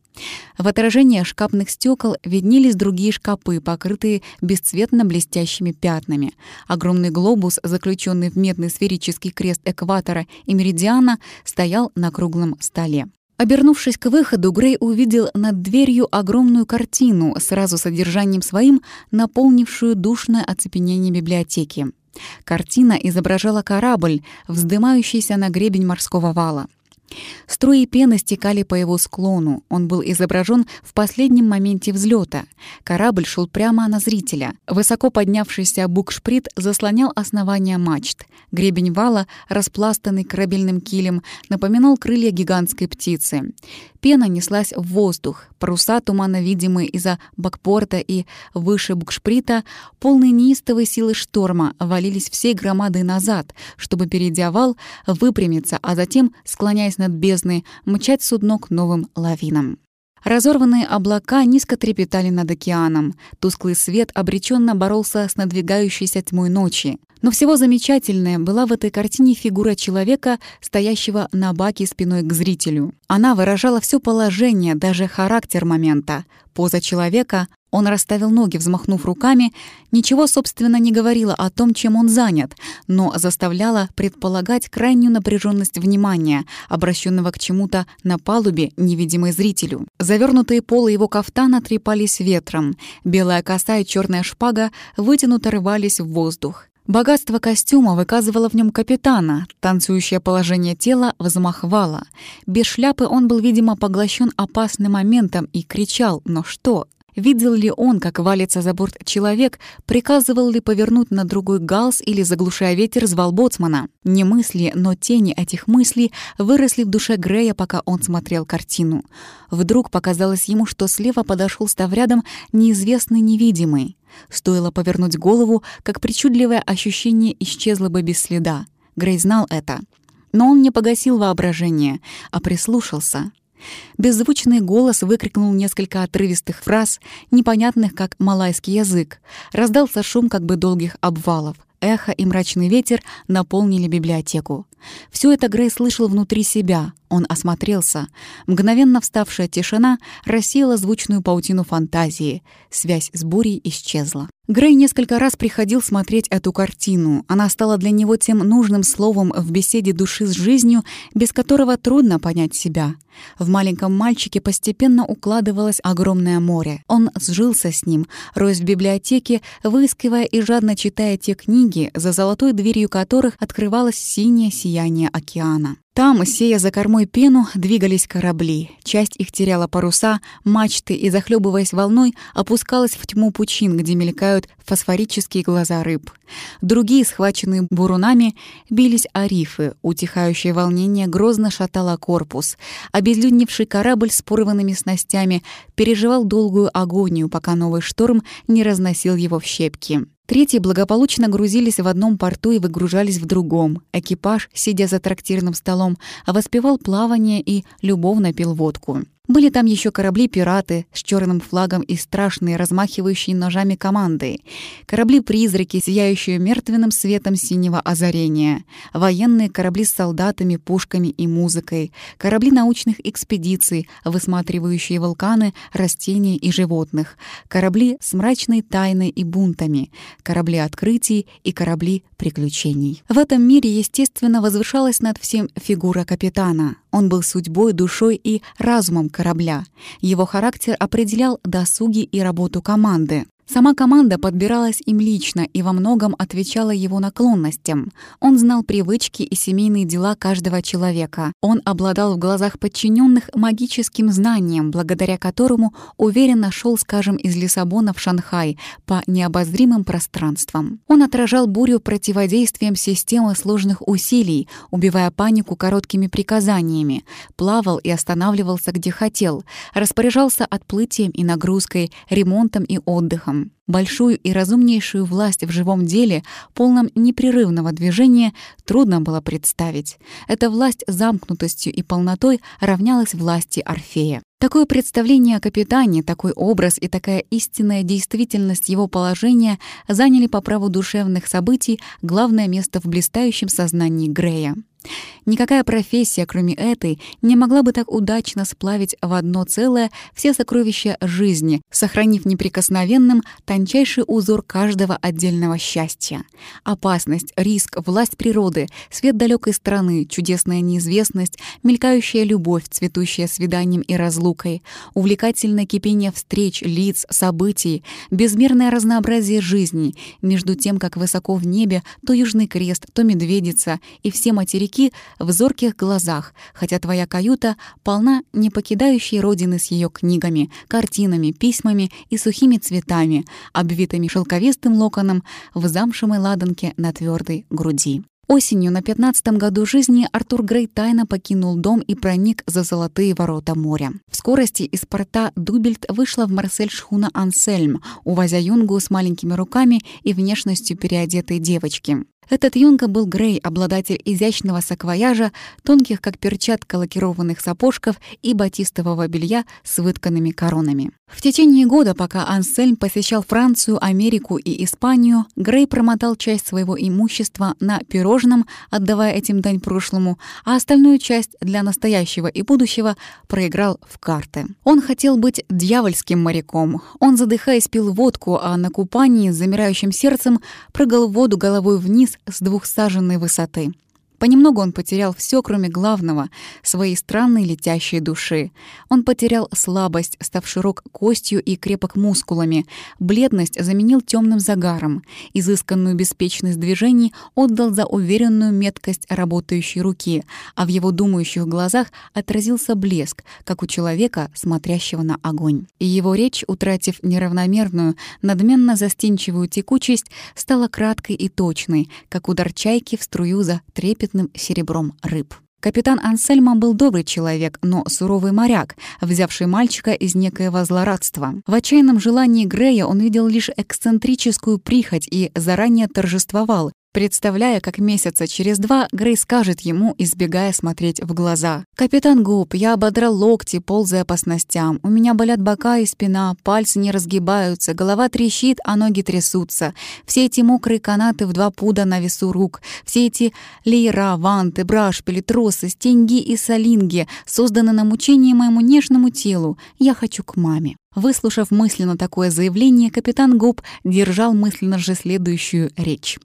В отражении шкафных стекол виднелись другие шкапы, покрытые бесцветно блестящими пятнами. Огромный глобус, заключенный в медный сферический крест экватора и меридиана, стоял на круглом столе. Обернувшись к выходу, Грей увидел над дверью огромную картину, сразу содержанием своим, наполнившую душное оцепенение библиотеки. Картина изображала корабль, вздымающийся на гребень морского вала. Струи пены стекали по его склону. Он был изображен в последнем моменте взлета. Корабль шел прямо на зрителя. Высоко поднявшийся букшприт заслонял основание мачт. Гребень вала, распластанный корабельным килем, напоминал крылья гигантской птицы. Пена неслась в воздух. Паруса, туманно видимые из-за бакпорта и выше букшприта, полные неистовой силы шторма, валились всей громадой назад, чтобы, перейдя вал, выпрямиться, а затем, склоняясь над бездной, мчать судно к новым лавинам. Разорванные облака низко трепетали над океаном. Тусклый свет обреченно боролся с надвигающейся тьмой ночи. Но всего замечательная была в этой картине фигура человека, стоящего на баке спиной к зрителю. Она выражала все положение, даже характер момента. Поза человека, он расставил ноги, взмахнув руками, ничего, собственно, не говорила о том, чем он занят, но заставляла предполагать крайнюю напряженность внимания, обращенного к чему-то на палубе, невидимой зрителю. Завернутые полы его кафтана трепались ветром, белая коса и черная шпага вытянуто рывались в воздух. Богатство костюма выказывало в нем капитана, танцующее положение тела взмах вала. Без шляпы он был, видимо, поглощен опасным моментом и кричал «Но что?». Видел ли он, как валится за борт человек, приказывал ли повернуть на другой галс или, заглушая ветер, звал боцмана? Не мысли, но тени этих мыслей выросли в душе Грея, пока он смотрел картину. Вдруг показалось ему, что слева подошел, став рядом, неизвестный невидимый. Стоило повернуть голову, как причудливое ощущение исчезло бы без следа. Грей знал это. Но он не погасил воображение, а прислушался. Беззвучный голос выкрикнул несколько отрывистых фраз, непонятных как малайский язык. Раздался шум как бы долгих обвалов. Эхо и мрачный ветер наполнили библиотеку. Все это Грей слышал внутри себя. Он осмотрелся. Мгновенно вставшая тишина рассеяла звучную паутину фантазии. Связь с бурей исчезла. Грей несколько раз приходил смотреть эту картину. Она стала для него тем нужным словом в беседе души с жизнью, без которого трудно понять себя. В маленьком мальчике постепенно укладывалось огромное море. Он сжился с ним, роясь в библиотеке, выискивая и жадно читая те книги, за золотой дверью которых открывалось синее сияние океана. Там, сея за кормой пену, двигались корабли. Часть их теряла паруса, мачты и, захлебываясь волной, опускалась в тьму пучин, где мелькают фосфорические глаза рыб. Другие, схваченные бурунами, бились о рифы. Утихающее волнение грозно шатало корпус. Обезлюдневший корабль с порванными снастями переживал долгую агонию, пока новый шторм не разносил его в щепки. Третьи благополучно грузились в одном порту и выгружались в другом. Экипаж, сидя за трактирным столом, воспевал плавание и любовно пил водку. Были там еще корабли-пираты с черным флагом и страшные, размахивающие ножами команды. Корабли-призраки, сияющие мертвенным светом синего озарения. Военные корабли с солдатами, пушками и музыкой. Корабли научных экспедиций, высматривающие вулканы, растения и животных. Корабли с мрачной тайной и бунтами. Корабли открытий и корабли приключений. В этом мире, естественно, возвышалась над всем фигура капитана. Он был судьбой, душой и разумом корабля. Его характер определял досуги и работу команды. Сама команда подбиралась им лично и во многом отвечала его наклонностям. Он знал привычки и семейные дела каждого человека. Он обладал в глазах подчиненных магическим знанием, благодаря которому уверенно шел, скажем, из Лиссабона в Шанхай по необозримым пространствам. Он отражал бурю противодействием системы сложных усилий, убивая панику короткими приказаниями, плавал и останавливался где хотел, распоряжался отплытием и нагрузкой, ремонтом и отдыхом. Большую и разумнейшую власть в живом деле, полном непрерывного движения, трудно было представить. Эта власть замкнутостью и полнотой равнялась власти Орфея. Такое представление о капитане, такой образ и такая истинная действительность его положения заняли по праву душевных событий главное место в блистающем сознании Грея. Никакая профессия, кроме этой, не могла бы так удачно сплавить в одно целое все сокровища жизни, сохранив неприкосновенным тончайший узор каждого отдельного счастья. Опасность, риск, власть природы, свет далекой страны, чудесная неизвестность, мелькающая любовь, цветущая свиданием и разлукой, увлекательное кипение встреч, лиц, событий, безмерное разнообразие жизни, между тем, как высоко в небе то Южный Крест, то Медведица и все материки моряки в зорких глазах, хотя твоя каюта полна не покидающей родины с ее книгами, картинами, письмами и сухими цветами, обвитыми шелковистым локоном в замшевой ладанке на твердой груди. Осенью на пятнадцатом году жизни Артур Грей тайно покинул дом и проник за золотые ворота моря. В скорости из порта Дубельт вышла в Марсель шхуна Ансельм, увозя юнгу с маленькими руками и внешностью переодетой девочки. Этот юнга был Грей, обладатель изящного саквояжа, тонких, как перчатка, лакированных сапожков и батистового белья с вытканными коронами. В течение года, пока Ансельм посещал Францию, Америку и Испанию, Грей промотал часть своего имущества на пирожном, отдавая этим дань прошлому, а остальную часть для настоящего и будущего проиграл в карты. Он хотел быть дьявольским моряком. Он, задыхаясь, пил водку, а на купании с замирающим сердцем прыгал в воду головой вниз с двухсаженной высоты. Понемногу он потерял все, кроме главного — своей странной летящей души. Он потерял слабость, став широк костью и крепок мускулами. Бледность заменил темным загаром. Изысканную беспечность движений отдал за уверенную меткость работающей руки, а в его думающих глазах отразился блеск, как у человека, смотрящего на огонь. И его речь, утратив неравномерную, надменно застенчивую текучесть, стала краткой и точной, как удар чайки в струю за трепет разноцветным серебром рыб. Капитан Ансельма был добрый человек, но суровый моряк, взявший мальчика из некоего злорадства. В отчаянном желании Грея он видел лишь эксцентрическую прихоть и заранее торжествовал, представляя, как месяца через два Грей скажет ему, избегая смотреть в глаза. «Капитан Губ, я ободрал локти, ползая по снастям. У меня болят бока и спина, пальцы не разгибаются, голова трещит, а ноги трясутся. Все эти мокрые канаты в два пуда на весу рук, все эти леера, ванты, брашпили, тросы, стеньги и солинги созданы на мучение моему нежному телу. Я хочу к маме». Выслушав мысленно такое заявление, капитан Губ держал мысленно же следующую речь.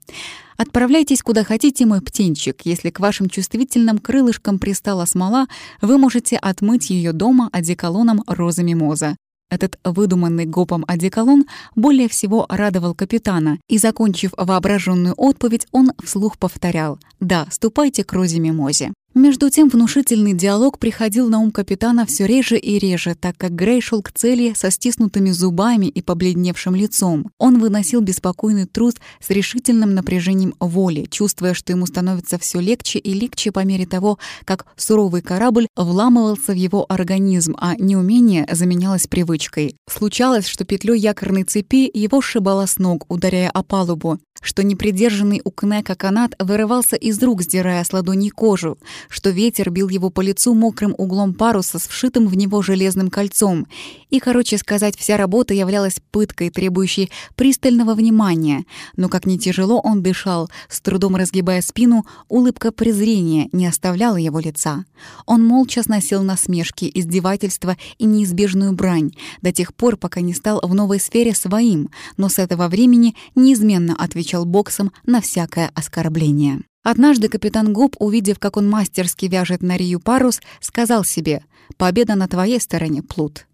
Отправляйтесь куда хотите, мой птенчик. Если к вашим чувствительным крылышкам пристала смола, вы можете отмыть ее дома одеколоном розы мимоза. Этот выдуманный гопом одеколон более всего радовал капитана, и, закончив воображенную отповедь, он вслух повторял «Да, ступайте к розе мимозе». Между тем внушительный диалог приходил на ум капитана все реже и реже, так как Грей шел к цели со стиснутыми зубами и побледневшим лицом. Он выносил беспокойный труд с решительным напряжением воли, чувствуя, что ему становится все легче и легче по мере того, как суровый корабль вламывался в его организм, а неумение заменялось привычкой. Случалось, что петлей якорной цепи его сшибало с ног, ударяя о палубу, что непридержанный у Кнека канат вырывался из рук, сдирая с ладоней кожу, что ветер бил его по лицу мокрым углом паруса с вшитым в него железным кольцом. И, короче сказать, вся работа являлась пыткой, требующей пристального внимания. Но как не тяжело он дышал, с трудом разгибая спину, улыбка презрения не оставляла его лица. Он молча сносил насмешки, издевательства и неизбежную брань до тех пор, пока не стал в новой сфере своим, но с этого времени неизменно отвечал боксом на всякое оскорбление. Однажды капитан Губ, увидев, как он мастерски вяжет на Рию парус, сказал себе «Победа на твоей стороне, Плут».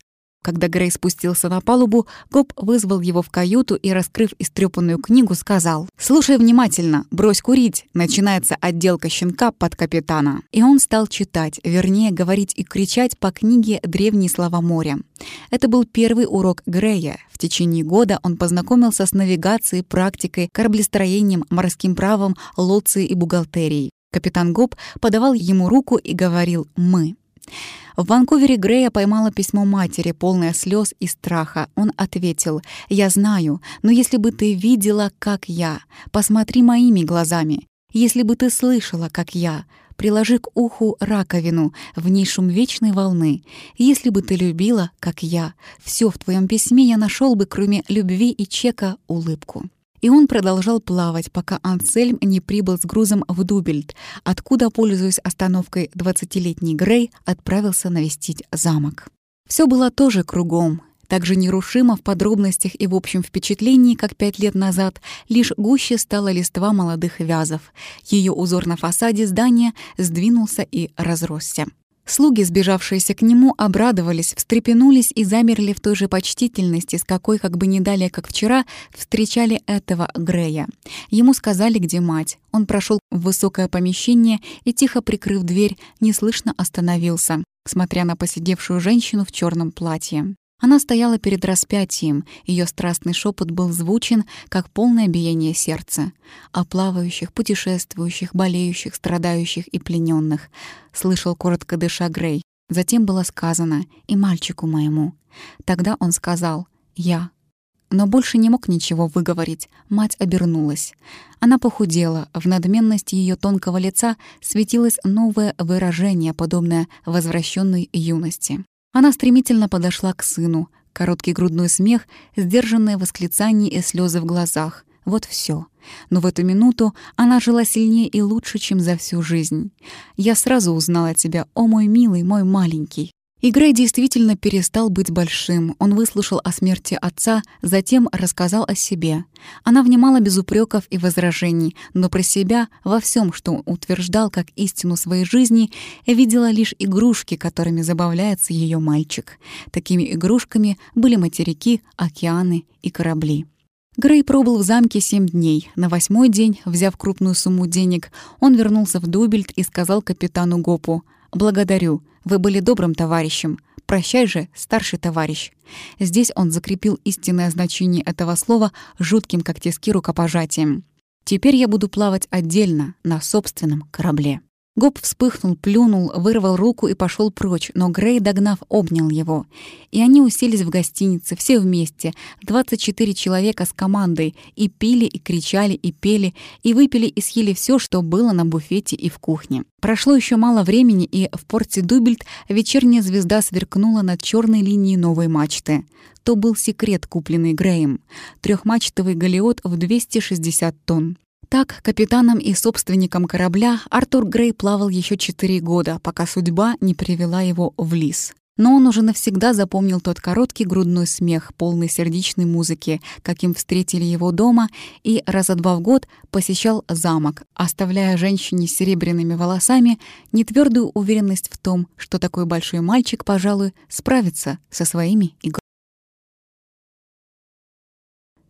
Когда Грей спустился на палубу, Гоб вызвал его в каюту и, раскрыв истрепанную книгу, сказал «Слушай внимательно, брось курить, начинается отделка щенка под капитана». И он стал читать, вернее, говорить и кричать по книге «Древние слова моря». Это был первый урок Грея. В течение года он познакомился с навигацией, практикой, кораблестроением, морским правом, лоцией и бухгалтерией. Капитан Гоб подавал ему руку и говорил «мы». В Ванкувере Грея поймала письмо матери, полное слез и страха. Он ответил, «Я знаю, но если бы ты видела, как я, посмотри моими глазами. Если бы ты слышала, как я, приложи к уху раковину, в ней шум вечной волны. Если бы ты любила, как я, все в твоем письме я нашел бы, кроме любви и чека, улыбку и он продолжал плавать, пока Ансельм не прибыл с грузом в Дубельт, откуда, пользуясь остановкой 20-летний Грей, отправился навестить замок. Все было тоже кругом, так же нерушимо в подробностях и в общем впечатлении, как пять лет назад, лишь гуще стала листва молодых вязов. Ее узор на фасаде здания сдвинулся и разросся. Слуги, сбежавшиеся к нему, обрадовались, встрепенулись и замерли в той же почтительности, с какой, как бы не далее, как вчера, встречали этого Грея. Ему сказали, где мать. Он прошел в высокое помещение и, тихо прикрыв дверь, неслышно остановился, смотря на посидевшую женщину в черном платье. Она стояла перед распятием, ее страстный шепот был звучен, как полное биение сердца. О плавающих, путешествующих, болеющих, страдающих и плененных. Слышал коротко дыша Грей. Затем было сказано «и мальчику моему». Тогда он сказал «я». Но больше не мог ничего выговорить. Мать обернулась. Она похудела. В надменности ее тонкого лица светилось новое выражение, подобное возвращенной юности. Она стремительно подошла к сыну. Короткий грудной смех, сдержанное восклицание и слезы в глазах. Вот все. Но в эту минуту она жила сильнее и лучше, чем за всю жизнь. Я сразу узнала тебя, о мой милый, мой маленький. И действительно перестал быть большим. Он выслушал о смерти отца, затем рассказал о себе. Она внимала без упреков и возражений, но про себя во всем, что утверждал как истину своей жизни, видела лишь игрушки, которыми забавляется ее мальчик. Такими игрушками были материки, океаны и корабли. Грей пробыл в замке семь дней. На восьмой день, взяв крупную сумму денег, он вернулся в Дубельт и сказал капитану Гопу «Благодарю, вы были добрым товарищем. Прощай же, старший товарищ». Здесь он закрепил истинное значение этого слова жутким как тиски рукопожатием. «Теперь я буду плавать отдельно, на собственном корабле». Гоб вспыхнул, плюнул, вырвал руку и пошел прочь, но Грей, догнав, обнял его. И они уселись в гостинице, все вместе, 24 человека с командой, и пили, и кричали, и пели, и выпили и съели все, что было на буфете и в кухне. Прошло еще мало времени, и в порте Дубельт вечерняя звезда сверкнула над черной линией новой мачты. То был секрет, купленный Греем. Трехмачтовый галеот в 260 тонн. Так, капитаном и собственником корабля Артур Грей плавал еще четыре года, пока судьба не привела его в лис. Но он уже навсегда запомнил тот короткий грудной смех, полный сердечной музыки, каким встретили его дома, и раза два в год посещал замок, оставляя женщине с серебряными волосами нетвердую уверенность в том, что такой большой мальчик, пожалуй, справится со своими играми.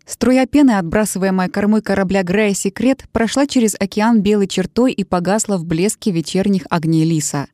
Струя пены, отбрасываемая кормой корабля Грея «Секрет», прошла через океан белой чертой и погасла в блеске вечерних огней Лиса.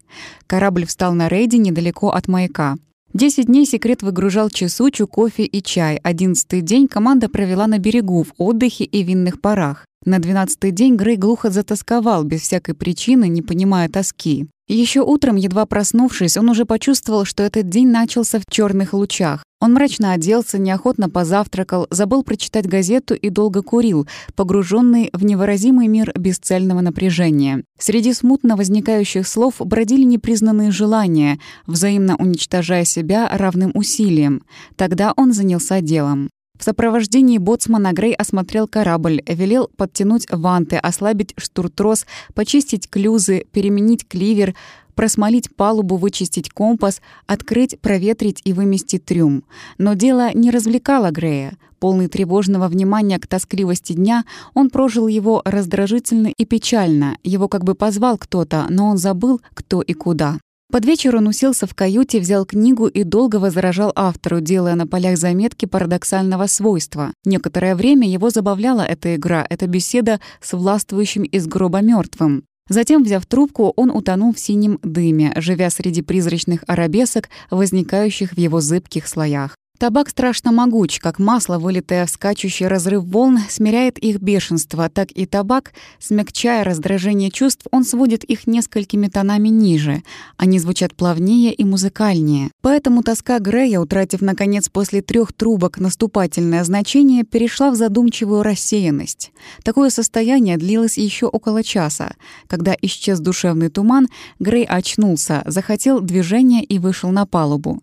Корабль встал на рейде недалеко от маяка. Десять дней секрет выгружал чесучу, кофе и чай. Одиннадцатый день команда провела на берегу в отдыхе и винных парах. На двенадцатый день Грей глухо затасковал, без всякой причины, не понимая тоски. Еще утром, едва проснувшись, он уже почувствовал, что этот день начался в черных лучах. Он мрачно оделся, неохотно позавтракал, забыл прочитать газету и долго курил, погруженный в невыразимый мир бесцельного напряжения. Среди смутно возникающих слов бродили непризнанные желания, взаимно уничтожая себя равным усилием. Тогда он занялся делом. В сопровождении боцмана Грей осмотрел корабль, велел подтянуть ванты, ослабить штуртрос, почистить клюзы, переменить кливер, просмолить палубу, вычистить компас, открыть, проветрить и выместить трюм. Но дело не развлекало Грея. Полный тревожного внимания к тоскливости дня, он прожил его раздражительно и печально. Его как бы позвал кто-то, но он забыл, кто и куда. Под вечер он уселся в каюте, взял книгу и долго возражал автору, делая на полях заметки парадоксального свойства. Некоторое время его забавляла эта игра, эта беседа с властвующим из гроба мертвым. Затем, взяв трубку, он утонул в синем дыме, живя среди призрачных арабесок, возникающих в его зыбких слоях. Табак страшно могуч, как масло, вылитое в скачущий разрыв волн, смиряет их бешенство, так и табак, смягчая раздражение чувств, он сводит их несколькими тонами ниже. Они звучат плавнее и музыкальнее. Поэтому тоска Грея, утратив, наконец, после трех трубок наступательное значение, перешла в задумчивую рассеянность. Такое состояние длилось еще около часа. Когда исчез душевный туман, Грей очнулся, захотел движения и вышел на палубу.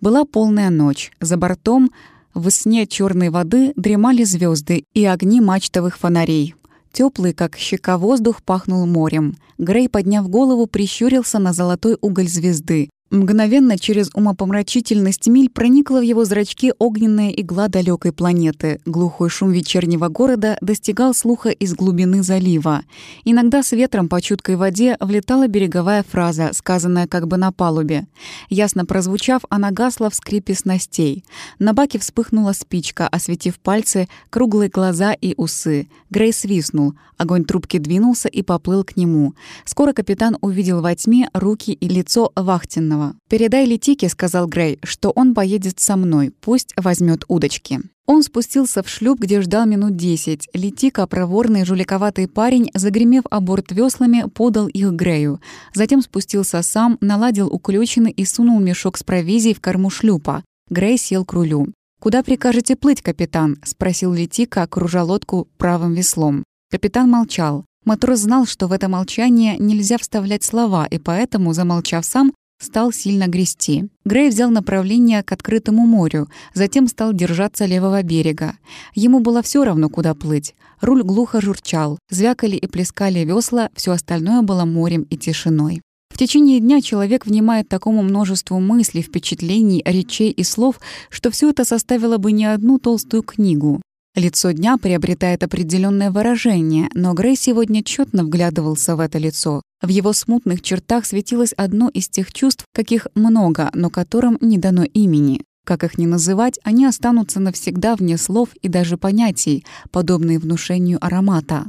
Была полная ночь. За бортом в сне черной воды дремали звезды и огни мачтовых фонарей. Теплый, как щека воздух, пахнул морем. Грей, подняв голову, прищурился на золотой уголь звезды. Мгновенно через умопомрачительность миль проникла в его зрачки огненная игла далекой планеты. Глухой шум вечернего города достигал слуха из глубины залива. Иногда с ветром по чуткой воде влетала береговая фраза, сказанная как бы на палубе. Ясно прозвучав, она гасла в скрипе снастей. На баке вспыхнула спичка, осветив пальцы, круглые глаза и усы. Грей свистнул. Огонь трубки двинулся и поплыл к нему. Скоро капитан увидел во тьме руки и лицо вахтенного. «Передай Летике», — сказал Грей, — «что он поедет со мной, пусть возьмет удочки». Он спустился в шлюп, где ждал минут десять. Летика, проворный, жуликоватый парень, загремев о борт веслами, подал их Грею. Затем спустился сам, наладил уключины и сунул мешок с провизией в корму шлюпа. Грей сел к рулю. «Куда прикажете плыть, капитан?» — спросил Летика, кружа лодку правым веслом. Капитан молчал. Матрос знал, что в это молчание нельзя вставлять слова, и поэтому, замолчав сам, стал сильно грести. Грей взял направление к открытому морю, затем стал держаться левого берега. Ему было все равно, куда плыть. Руль глухо журчал, звякали и плескали весла, все остальное было морем и тишиной. В течение дня человек внимает такому множеству мыслей, впечатлений, речей и слов, что все это составило бы не одну толстую книгу. Лицо дня приобретает определенное выражение, но Грей сегодня тщетно вглядывался в это лицо. В его смутных чертах светилось одно из тех чувств, каких много, но которым не дано имени. Как их ни называть, они останутся навсегда вне слов и даже понятий, подобные внушению аромата.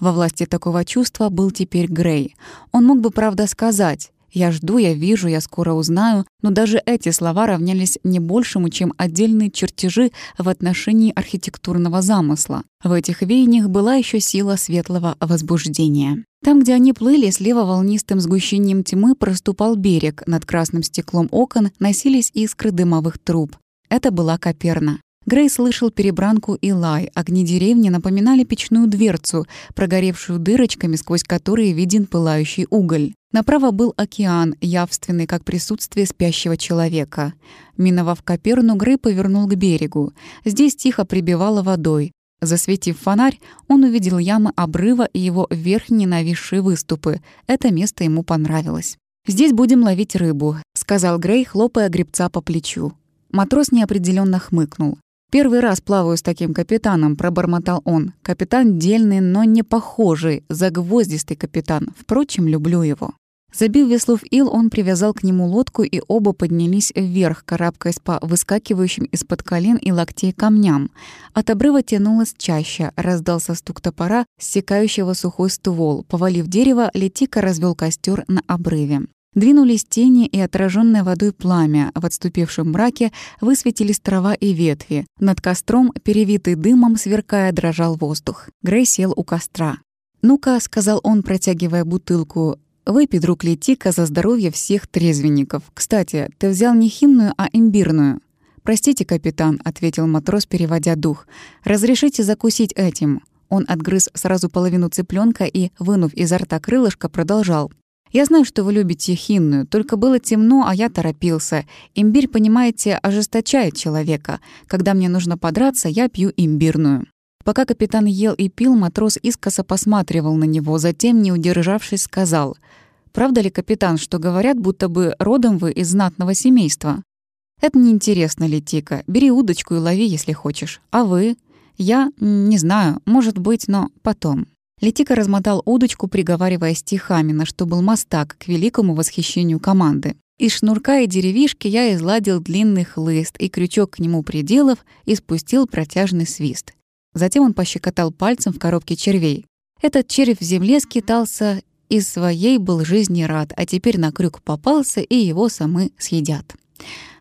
Во власти такого чувства был теперь Грей. Он мог бы, правда, сказать я жду, я вижу, я скоро узнаю, но даже эти слова равнялись не большему, чем отдельные чертежи в отношении архитектурного замысла. В этих веяниях была еще сила светлого возбуждения. Там, где они плыли, слева волнистым сгущением тьмы проступал берег, над красным стеклом окон носились искры дымовых труб. Это была Коперна. Грей слышал перебранку и лай. Огни деревни напоминали печную дверцу, прогоревшую дырочками, сквозь которые виден пылающий уголь. Направо был океан, явственный как присутствие спящего человека. Миновав Коперну, Грей повернул к берегу. Здесь тихо прибивало водой. Засветив фонарь, он увидел ямы обрыва и его верхние нависшие выступы. Это место ему понравилось. «Здесь будем ловить рыбу», — сказал Грей, хлопая гребца по плечу. Матрос неопределенно хмыкнул. «Первый раз плаваю с таким капитаном», — пробормотал он. «Капитан дельный, но не похожий, загвоздистый капитан. Впрочем, люблю его». Забив весло в ил, он привязал к нему лодку, и оба поднялись вверх, карабкаясь по выскакивающим из-под колен и локтей камням. От обрыва тянулось чаще, раздался стук топора, ссекающего сухой ствол. Повалив дерево, Летика развел костер на обрыве. Двинулись тени и отраженное водой пламя. В отступившем мраке высветились трава и ветви. Над костром, перевитый дымом, сверкая, дрожал воздух. Грей сел у костра. «Ну-ка», — сказал он, протягивая бутылку, Выпей, друг Летика, за здоровье всех трезвенников. Кстати, ты взял не хинную, а имбирную. «Простите, капитан», — ответил матрос, переводя дух. «Разрешите закусить этим». Он отгрыз сразу половину цыпленка и, вынув изо рта крылышко, продолжал. «Я знаю, что вы любите хинную, только было темно, а я торопился. Имбирь, понимаете, ожесточает человека. Когда мне нужно подраться, я пью имбирную». Пока капитан ел и пил, матрос искоса посматривал на него, затем, не удержавшись, сказал, «Правда ли, капитан, что говорят, будто бы родом вы из знатного семейства?» «Это неинтересно, Летика. Бери удочку и лови, если хочешь. А вы?» «Я? Не знаю. Может быть, но потом». Летика размотал удочку, приговаривая стихами, на что был мастак к великому восхищению команды. Из шнурка и деревишки я изладил длинный хлыст, и крючок к нему приделав, и спустил протяжный свист. Затем он пощекотал пальцем в коробке червей. Этот червь в земле скитался, из своей был жизни рад, а теперь на крюк попался, и его самы съедят.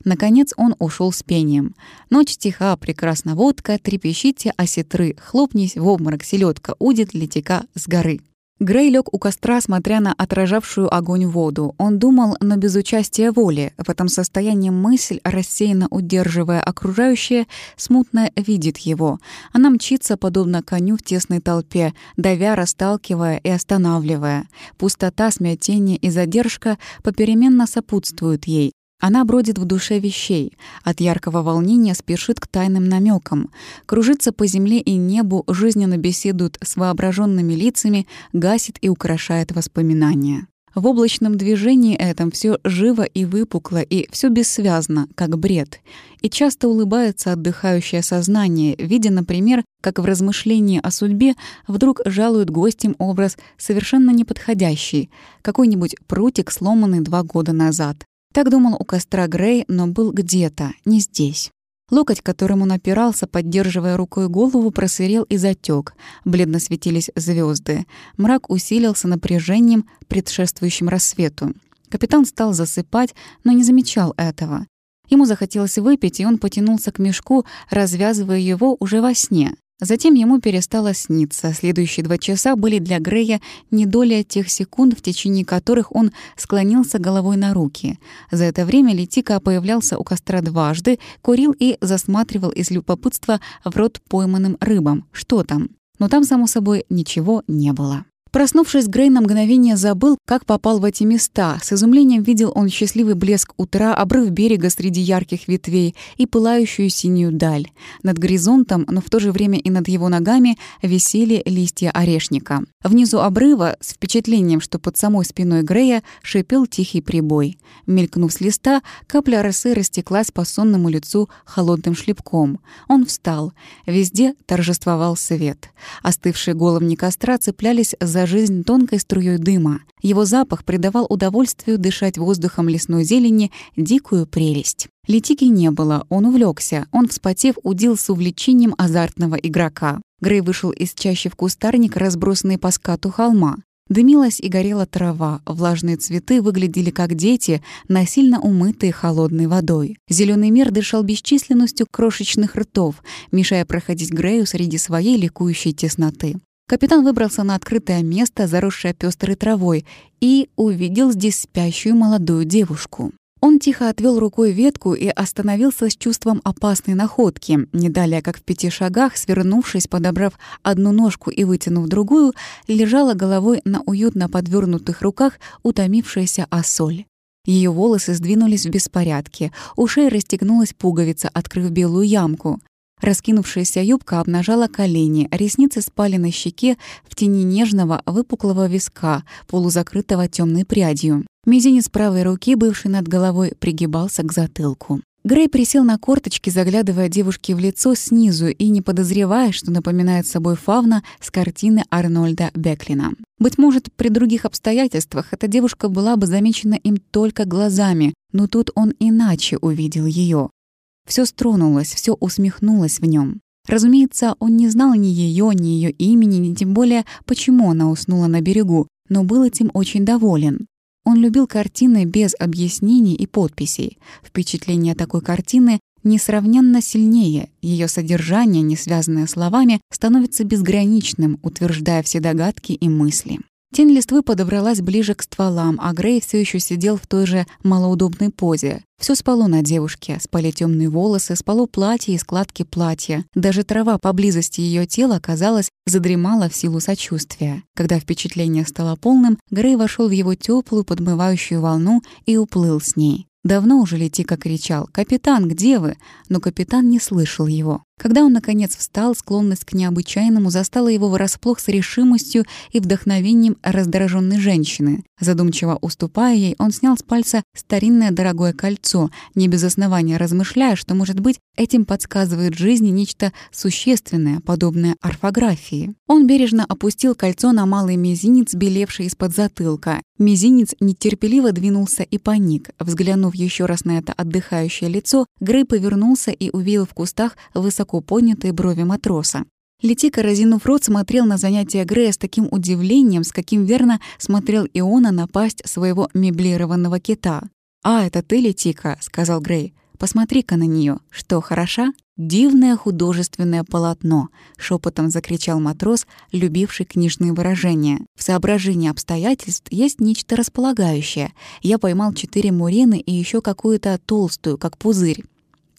Наконец он ушел с пением. Ночь тиха, прекрасна водка, трепещите осетры, хлопнись в обморок селедка, удит летика с горы. Грей лег у костра, смотря на отражавшую огонь воду. Он думал, но без участия воли. В этом состоянии мысль, рассеянно удерживая окружающее, смутно видит его. Она мчится, подобно коню в тесной толпе, давя, расталкивая и останавливая. Пустота, смятение и задержка попеременно сопутствуют ей. Она бродит в душе вещей, от яркого волнения спешит к тайным намекам, кружится по земле и небу, жизненно беседует с воображенными лицами, гасит и украшает воспоминания. В облачном движении этом все живо и выпукло, и все бессвязно, как бред. И часто улыбается отдыхающее сознание, видя, например, как в размышлении о судьбе вдруг жалует гостям образ совершенно неподходящий, какой-нибудь прутик, сломанный два года назад. Так думал у костра Грей, но был где-то, не здесь. Локоть, которым он опирался, поддерживая рукой голову, просырел и затек. Бледно светились звезды. Мрак усилился напряжением, предшествующим рассвету. Капитан стал засыпать, но не замечал этого. Ему захотелось выпить, и он потянулся к мешку, развязывая его уже во сне. Затем ему перестало сниться. Следующие два часа были для Грея не доля тех секунд, в течение которых он склонился головой на руки. За это время Летика появлялся у костра дважды, курил и засматривал из любопытства в рот пойманным рыбам. Что там? Но там, само собой, ничего не было. Проснувшись, Грей на мгновение забыл, как попал в эти места. С изумлением видел он счастливый блеск утра, обрыв берега среди ярких ветвей и пылающую синюю даль. Над горизонтом, но в то же время и над его ногами, висели листья орешника. Внизу обрыва, с впечатлением, что под самой спиной Грея, шипел тихий прибой. Мелькнув с листа, капля росы растеклась по сонному лицу холодным шлепком. Он встал. Везде торжествовал свет. Остывшие головни костра цеплялись за за жизнь тонкой струей дыма. Его запах придавал удовольствию дышать воздухом лесной зелени дикую прелесть. Летики не было, он увлекся. Он, вспотев, удил с увлечением азартного игрока. Грей вышел из чащи в кустарник, разбросанный по скату холма. Дымилась и горела трава, влажные цветы выглядели как дети, насильно умытые холодной водой. Зеленый мир дышал бесчисленностью крошечных ртов, мешая проходить Грею среди своей ликующей тесноты. Капитан выбрался на открытое место, заросшее пестрой травой, и увидел здесь спящую молодую девушку. Он тихо отвел рукой ветку и остановился с чувством опасной находки. Не далее, как в пяти шагах, свернувшись, подобрав одну ножку и вытянув другую, лежала головой на уютно подвернутых руках утомившаяся осоль. Ее волосы сдвинулись в беспорядке, у шеи расстегнулась пуговица, открыв белую ямку. Раскинувшаяся юбка обнажала колени, ресницы спали на щеке в тени нежного выпуклого виска, полузакрытого темной прядью. Мизинец правой руки, бывший над головой, пригибался к затылку. Грей присел на корточки, заглядывая девушке в лицо снизу и не подозревая, что напоминает собой фавна с картины Арнольда Беклина. Быть может, при других обстоятельствах эта девушка была бы замечена им только глазами, но тут он иначе увидел ее. Все стронулось, все усмехнулось в нем. Разумеется, он не знал ни ее, ни ее имени, ни тем более, почему она уснула на берегу, но был этим очень доволен. Он любил картины без объяснений и подписей. Впечатление такой картины несравненно сильнее, ее содержание, не связанное словами, становится безграничным, утверждая все догадки и мысли. Тень листвы подобралась ближе к стволам, а Грей все еще сидел в той же малоудобной позе. Все спало на девушке, спали темные волосы, спало платье и складки платья. Даже трава поблизости ее тела, казалось, задремала в силу сочувствия. Когда впечатление стало полным, Грей вошел в его теплую подмывающую волну и уплыл с ней. Давно уже Летика кричал «Капитан, где вы?», но капитан не слышал его. Когда он, наконец, встал, склонность к необычайному застала его врасплох с решимостью и вдохновением раздраженной женщины. Задумчиво уступая ей, он снял с пальца старинное дорогое кольцо, не без основания размышляя, что, может быть, этим подсказывает жизни нечто существенное, подобное орфографии. Он бережно опустил кольцо на малый мизинец, белевший из-под затылка. Мизинец нетерпеливо двинулся и паник. Взглянув еще раз на это отдыхающее лицо, Грей повернулся и увидел в кустах высоко высоко поднятые брови матроса. Летика, разинув рот, смотрел на занятия Грея с таким удивлением, с каким верно смотрел Иона на пасть своего меблированного кита. «А, это ты, Летика», — сказал Грей. «Посмотри-ка на нее. Что, хороша?» «Дивное художественное полотно», — шепотом закричал матрос, любивший книжные выражения. «В соображении обстоятельств есть нечто располагающее. Я поймал четыре мурены и еще какую-то толстую, как пузырь.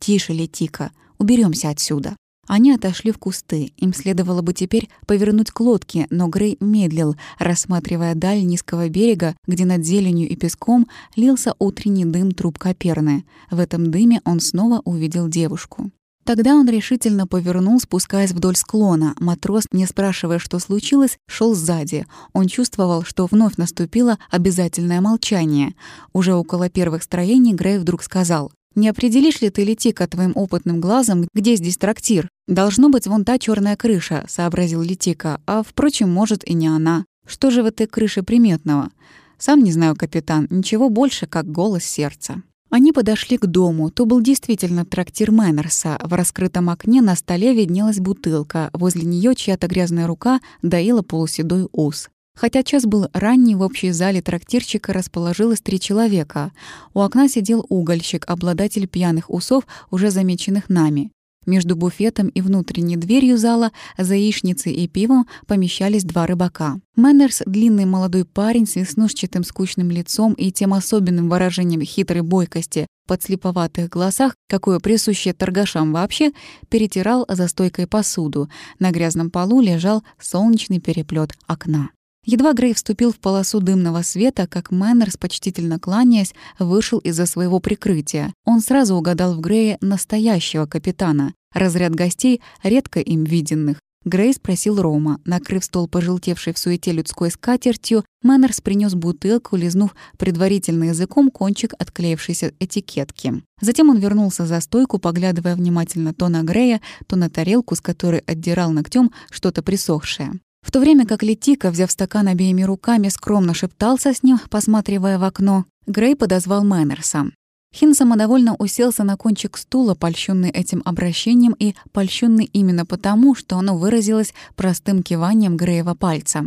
«Тише, Летика, Уберемся отсюда». Они отошли в кусты. Им следовало бы теперь повернуть к лодке, но Грей медлил, рассматривая даль низкого берега, где над зеленью и песком лился утренний дым труб Коперны. В этом дыме он снова увидел девушку. Тогда он решительно повернул, спускаясь вдоль склона. Матрос, не спрашивая, что случилось, шел сзади. Он чувствовал, что вновь наступило обязательное молчание. Уже около первых строений Грей вдруг сказал не определишь ли ты, Летика, твоим опытным глазом, где здесь трактир? Должно быть вон та черная крыша, сообразил Летика, а, впрочем, может и не она. Что же в этой крыше приметного? Сам не знаю, капитан, ничего больше, как голос сердца. Они подошли к дому. То был действительно трактир Мэннерса. В раскрытом окне на столе виднелась бутылка. Возле нее чья-то грязная рука доила полуседой ус. Хотя час был ранний, в общей зале трактирчика расположилось три человека. У окна сидел угольщик, обладатель пьяных усов, уже замеченных нами. Между буфетом и внутренней дверью зала, за яичницей и пивом помещались два рыбака. Мэннерс, длинный молодой парень с веснушчатым скучным лицом и тем особенным выражением хитрой бойкости под слеповатых глазах, какое присуще торгашам вообще, перетирал за стойкой посуду. На грязном полу лежал солнечный переплет окна. Едва Грей вступил в полосу дымного света, как Мэннерс, почтительно кланяясь, вышел из-за своего прикрытия. Он сразу угадал в Грее настоящего капитана, разряд гостей, редко им виденных. Грей спросил рома. Накрыв стол пожелтевшей в суете людской скатертью, Мэннерс принес бутылку, лизнув предварительно языком кончик отклеившейся этикетки. Затем он вернулся за стойку, поглядывая внимательно то на Грея, то на тарелку, с которой отдирал ногтем что-то присохшее. В то время как Летика, взяв стакан обеими руками, скромно шептался с ним, посматривая в окно, Грей подозвал Мэннерса. Хин самодовольно уселся на кончик стула, польщенный этим обращением и польщенный именно потому, что оно выразилось простым киванием Греева пальца.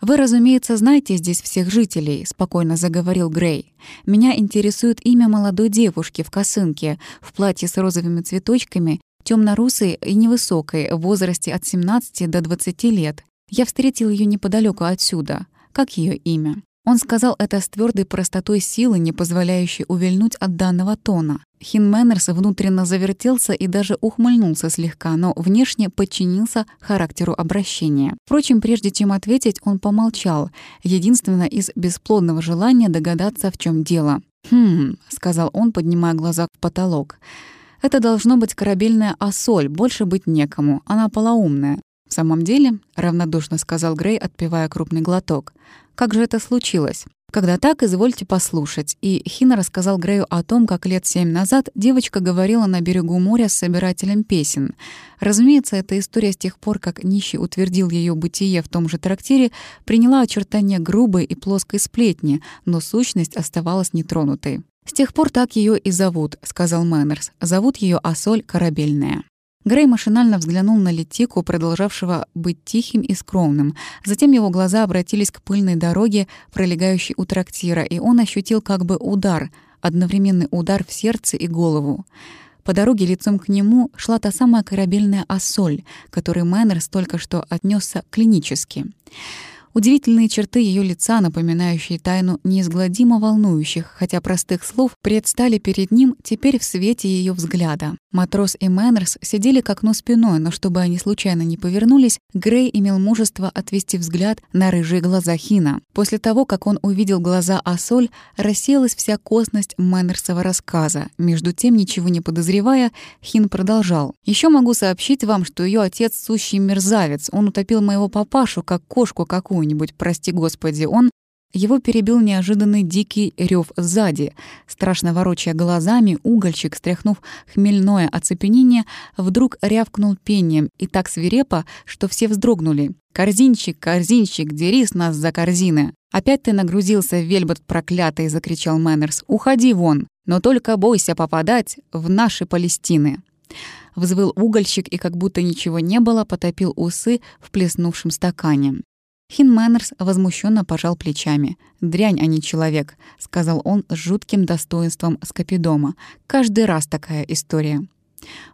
«Вы, разумеется, знаете здесь всех жителей», — спокойно заговорил Грей. «Меня интересует имя молодой девушки в косынке, в платье с розовыми цветочками, темно-русой и невысокой, в возрасте от 17 до 20 лет. Я встретил ее неподалеку отсюда. Как ее имя? Он сказал это с твердой простотой силы, не позволяющей увильнуть от данного тона. Хин Мэннерс внутренно завертелся и даже ухмыльнулся слегка, но внешне подчинился характеру обращения. Впрочем, прежде чем ответить, он помолчал, единственно из бесплодного желания догадаться, в чем дело. «Хм», — сказал он, поднимая глаза в потолок. «Это должно быть корабельная осоль, больше быть некому, она полоумная. «В самом деле», — равнодушно сказал Грей, отпивая крупный глоток, «как же это случилось? Когда так, извольте послушать. И Хина рассказал Грею о том, как лет семь назад девочка говорила на берегу моря с собирателем песен. Разумеется, эта история с тех пор, как нищий утвердил ее бытие в том же трактире, приняла очертания грубой и плоской сплетни, но сущность оставалась нетронутой. «С тех пор так ее и зовут», — сказал Мэннерс. «Зовут ее Асоль Корабельная». Грей машинально взглянул на Летику, продолжавшего быть тихим и скромным. Затем его глаза обратились к пыльной дороге, пролегающей у трактира, и он ощутил как бы удар, одновременный удар в сердце и голову. По дороге лицом к нему шла та самая Корабельная Асоль, которой Мэннерс только что отнесся клинически. Удивительные черты ее лица, напоминающие тайну неизгладимо волнующих, хотя простых слов, предстали перед ним теперь в свете ее взгляда. Матрос и Мэннерс сидели к окну спиной, но чтобы они случайно не повернулись, Грей имел мужество отвести взгляд на рыжие глаза Хина. После того, как он увидел глаза Асоль, рассеялась вся косность Мэннерсова рассказа. Между тем, ничего не подозревая, Хин продолжал. Еще могу сообщить вам, что ее отец — сущий мерзавец. Он утопил моего папашу, как кошку какую-нибудь, прости господи. Он его перебил неожиданный дикий рев сзади. Страшно ворочая глазами, угольщик, стряхнув хмельное оцепенение, вдруг рявкнул пением и так свирепо, что все вздрогнули. «Корзинчик, корзинчик, дери с нас за корзины!» «Опять ты нагрузился, вельбот проклятый!» — закричал Мэннерс. «Уходи вон! Но только бойся попадать в наши Палестины!» Взвыл угольщик и, как будто ничего не было, потопил усы в плеснувшем стакане. Хин Мэннерс возмущенно пожал плечами. «Дрянь, а не человек», — сказал он с жутким достоинством Скопидома. «Каждый раз такая история».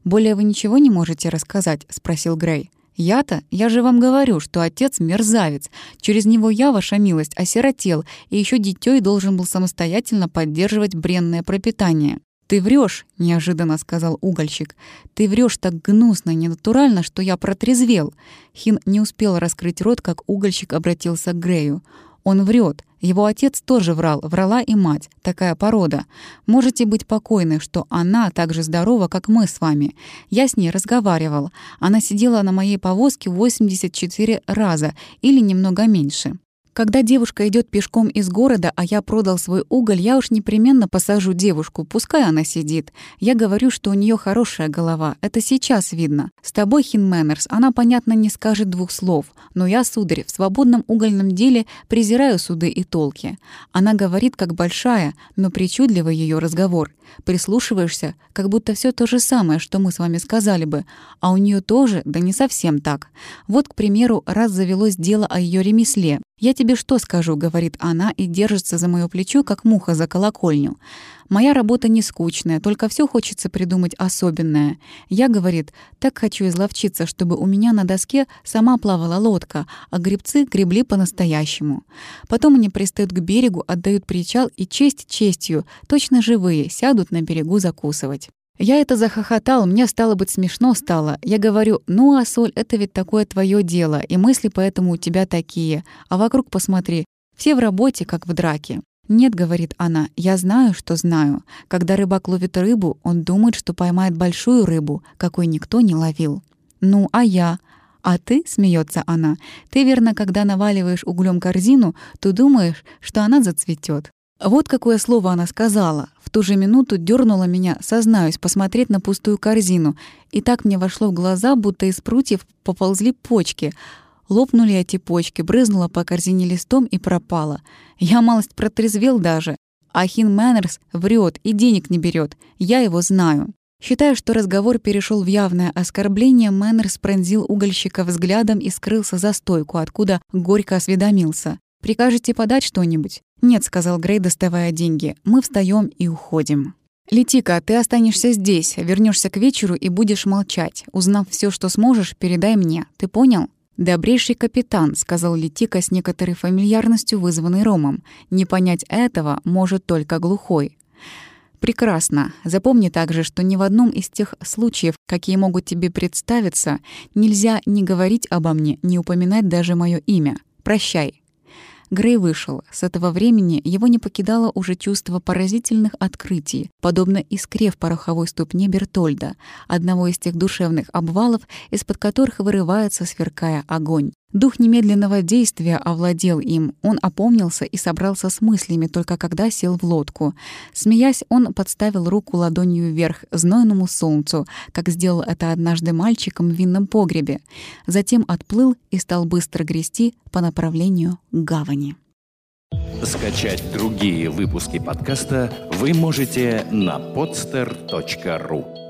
«Более вы ничего не можете рассказать?» — спросил Грей. «Я-то? Я же вам говорю, что отец — мерзавец. Через него я, ваша милость, осиротел, и еще дитёй должен был самостоятельно поддерживать бренное пропитание». «Ты врешь, неожиданно сказал угольщик. «Ты врешь так гнусно, ненатурально, что я протрезвел». Хин не успел раскрыть рот, как угольщик обратился к Грею. «Он врет. Его отец тоже врал, врала и мать. Такая порода. Можете быть покойны, что она так же здорова, как мы с вами. Я с ней разговаривал. Она сидела на моей повозке 84 раза или немного меньше. Когда девушка идет пешком из города, а я продал свой уголь, я уж непременно посажу девушку, пускай она сидит. Я говорю, что у нее хорошая голова. Это сейчас видно. С тобой, Хин Мэннерс, она, понятно, не скажет двух слов. Но я, сударь, в свободном угольном деле презираю суды и толки. Она говорит, как большая, но причудливый ее разговор. Прислушиваешься, как будто все то же самое, что мы с вами сказали бы. А у нее тоже, да не совсем так. Вот, к примеру, раз завелось дело о ее ремесле. «Я тебе что скажу?» — говорит она и держится за моё плечо, как муха за колокольню. «Моя работа не скучная, только все хочется придумать особенное. Я, — говорит, — так хочу изловчиться, чтобы у меня на доске сама плавала лодка, а гребцы гребли по-настоящему. Потом они пристают к берегу, отдают причал и честь честью, точно живые, сядут на берегу закусывать». Я это захохотал, мне стало быть смешно стало. Я говорю, ну, а соль, это ведь такое твое дело, и мысли поэтому у тебя такие. А вокруг посмотри, все в работе, как в драке. «Нет», — говорит она, — «я знаю, что знаю. Когда рыбак ловит рыбу, он думает, что поймает большую рыбу, какой никто не ловил». «Ну, а я?» «А ты», — смеется она, — «ты, верно, когда наваливаешь углем корзину, то думаешь, что она зацветет. Вот какое слово она сказала. В ту же минуту дернула меня, сознаюсь, посмотреть на пустую корзину. И так мне вошло в глаза, будто из прутьев поползли почки. Лопнули эти почки, брызнула по корзине листом и пропала. Я малость протрезвел даже. А Хин Мэннерс врет и денег не берет. Я его знаю. Считая, что разговор перешел в явное оскорбление, Мэннерс пронзил угольщика взглядом и скрылся за стойку, откуда горько осведомился. «Прикажете подать что-нибудь?» «Нет», — сказал Грей, доставая деньги. «Мы встаем и уходим». «Летика, ты останешься здесь, вернешься к вечеру и будешь молчать. Узнав все, что сможешь, передай мне. Ты понял?» «Добрейший капитан», — сказал Летика с некоторой фамильярностью, вызванной Ромом. «Не понять этого может только глухой». Прекрасно. Запомни также, что ни в одном из тех случаев, какие могут тебе представиться, нельзя не говорить обо мне, не упоминать даже мое имя. Прощай. Грей вышел. С этого времени его не покидало уже чувство поразительных открытий, подобно искре в пороховой ступне Бертольда, одного из тех душевных обвалов, из-под которых вырывается, сверкая огонь. Дух немедленного действия овладел им. Он опомнился и собрался с мыслями, только когда сел в лодку. Смеясь, он подставил руку ладонью вверх знойному солнцу, как сделал это однажды мальчиком в винном погребе. Затем отплыл и стал быстро грести по направлению к гавани. Скачать другие выпуски подкаста вы можете на podster.ru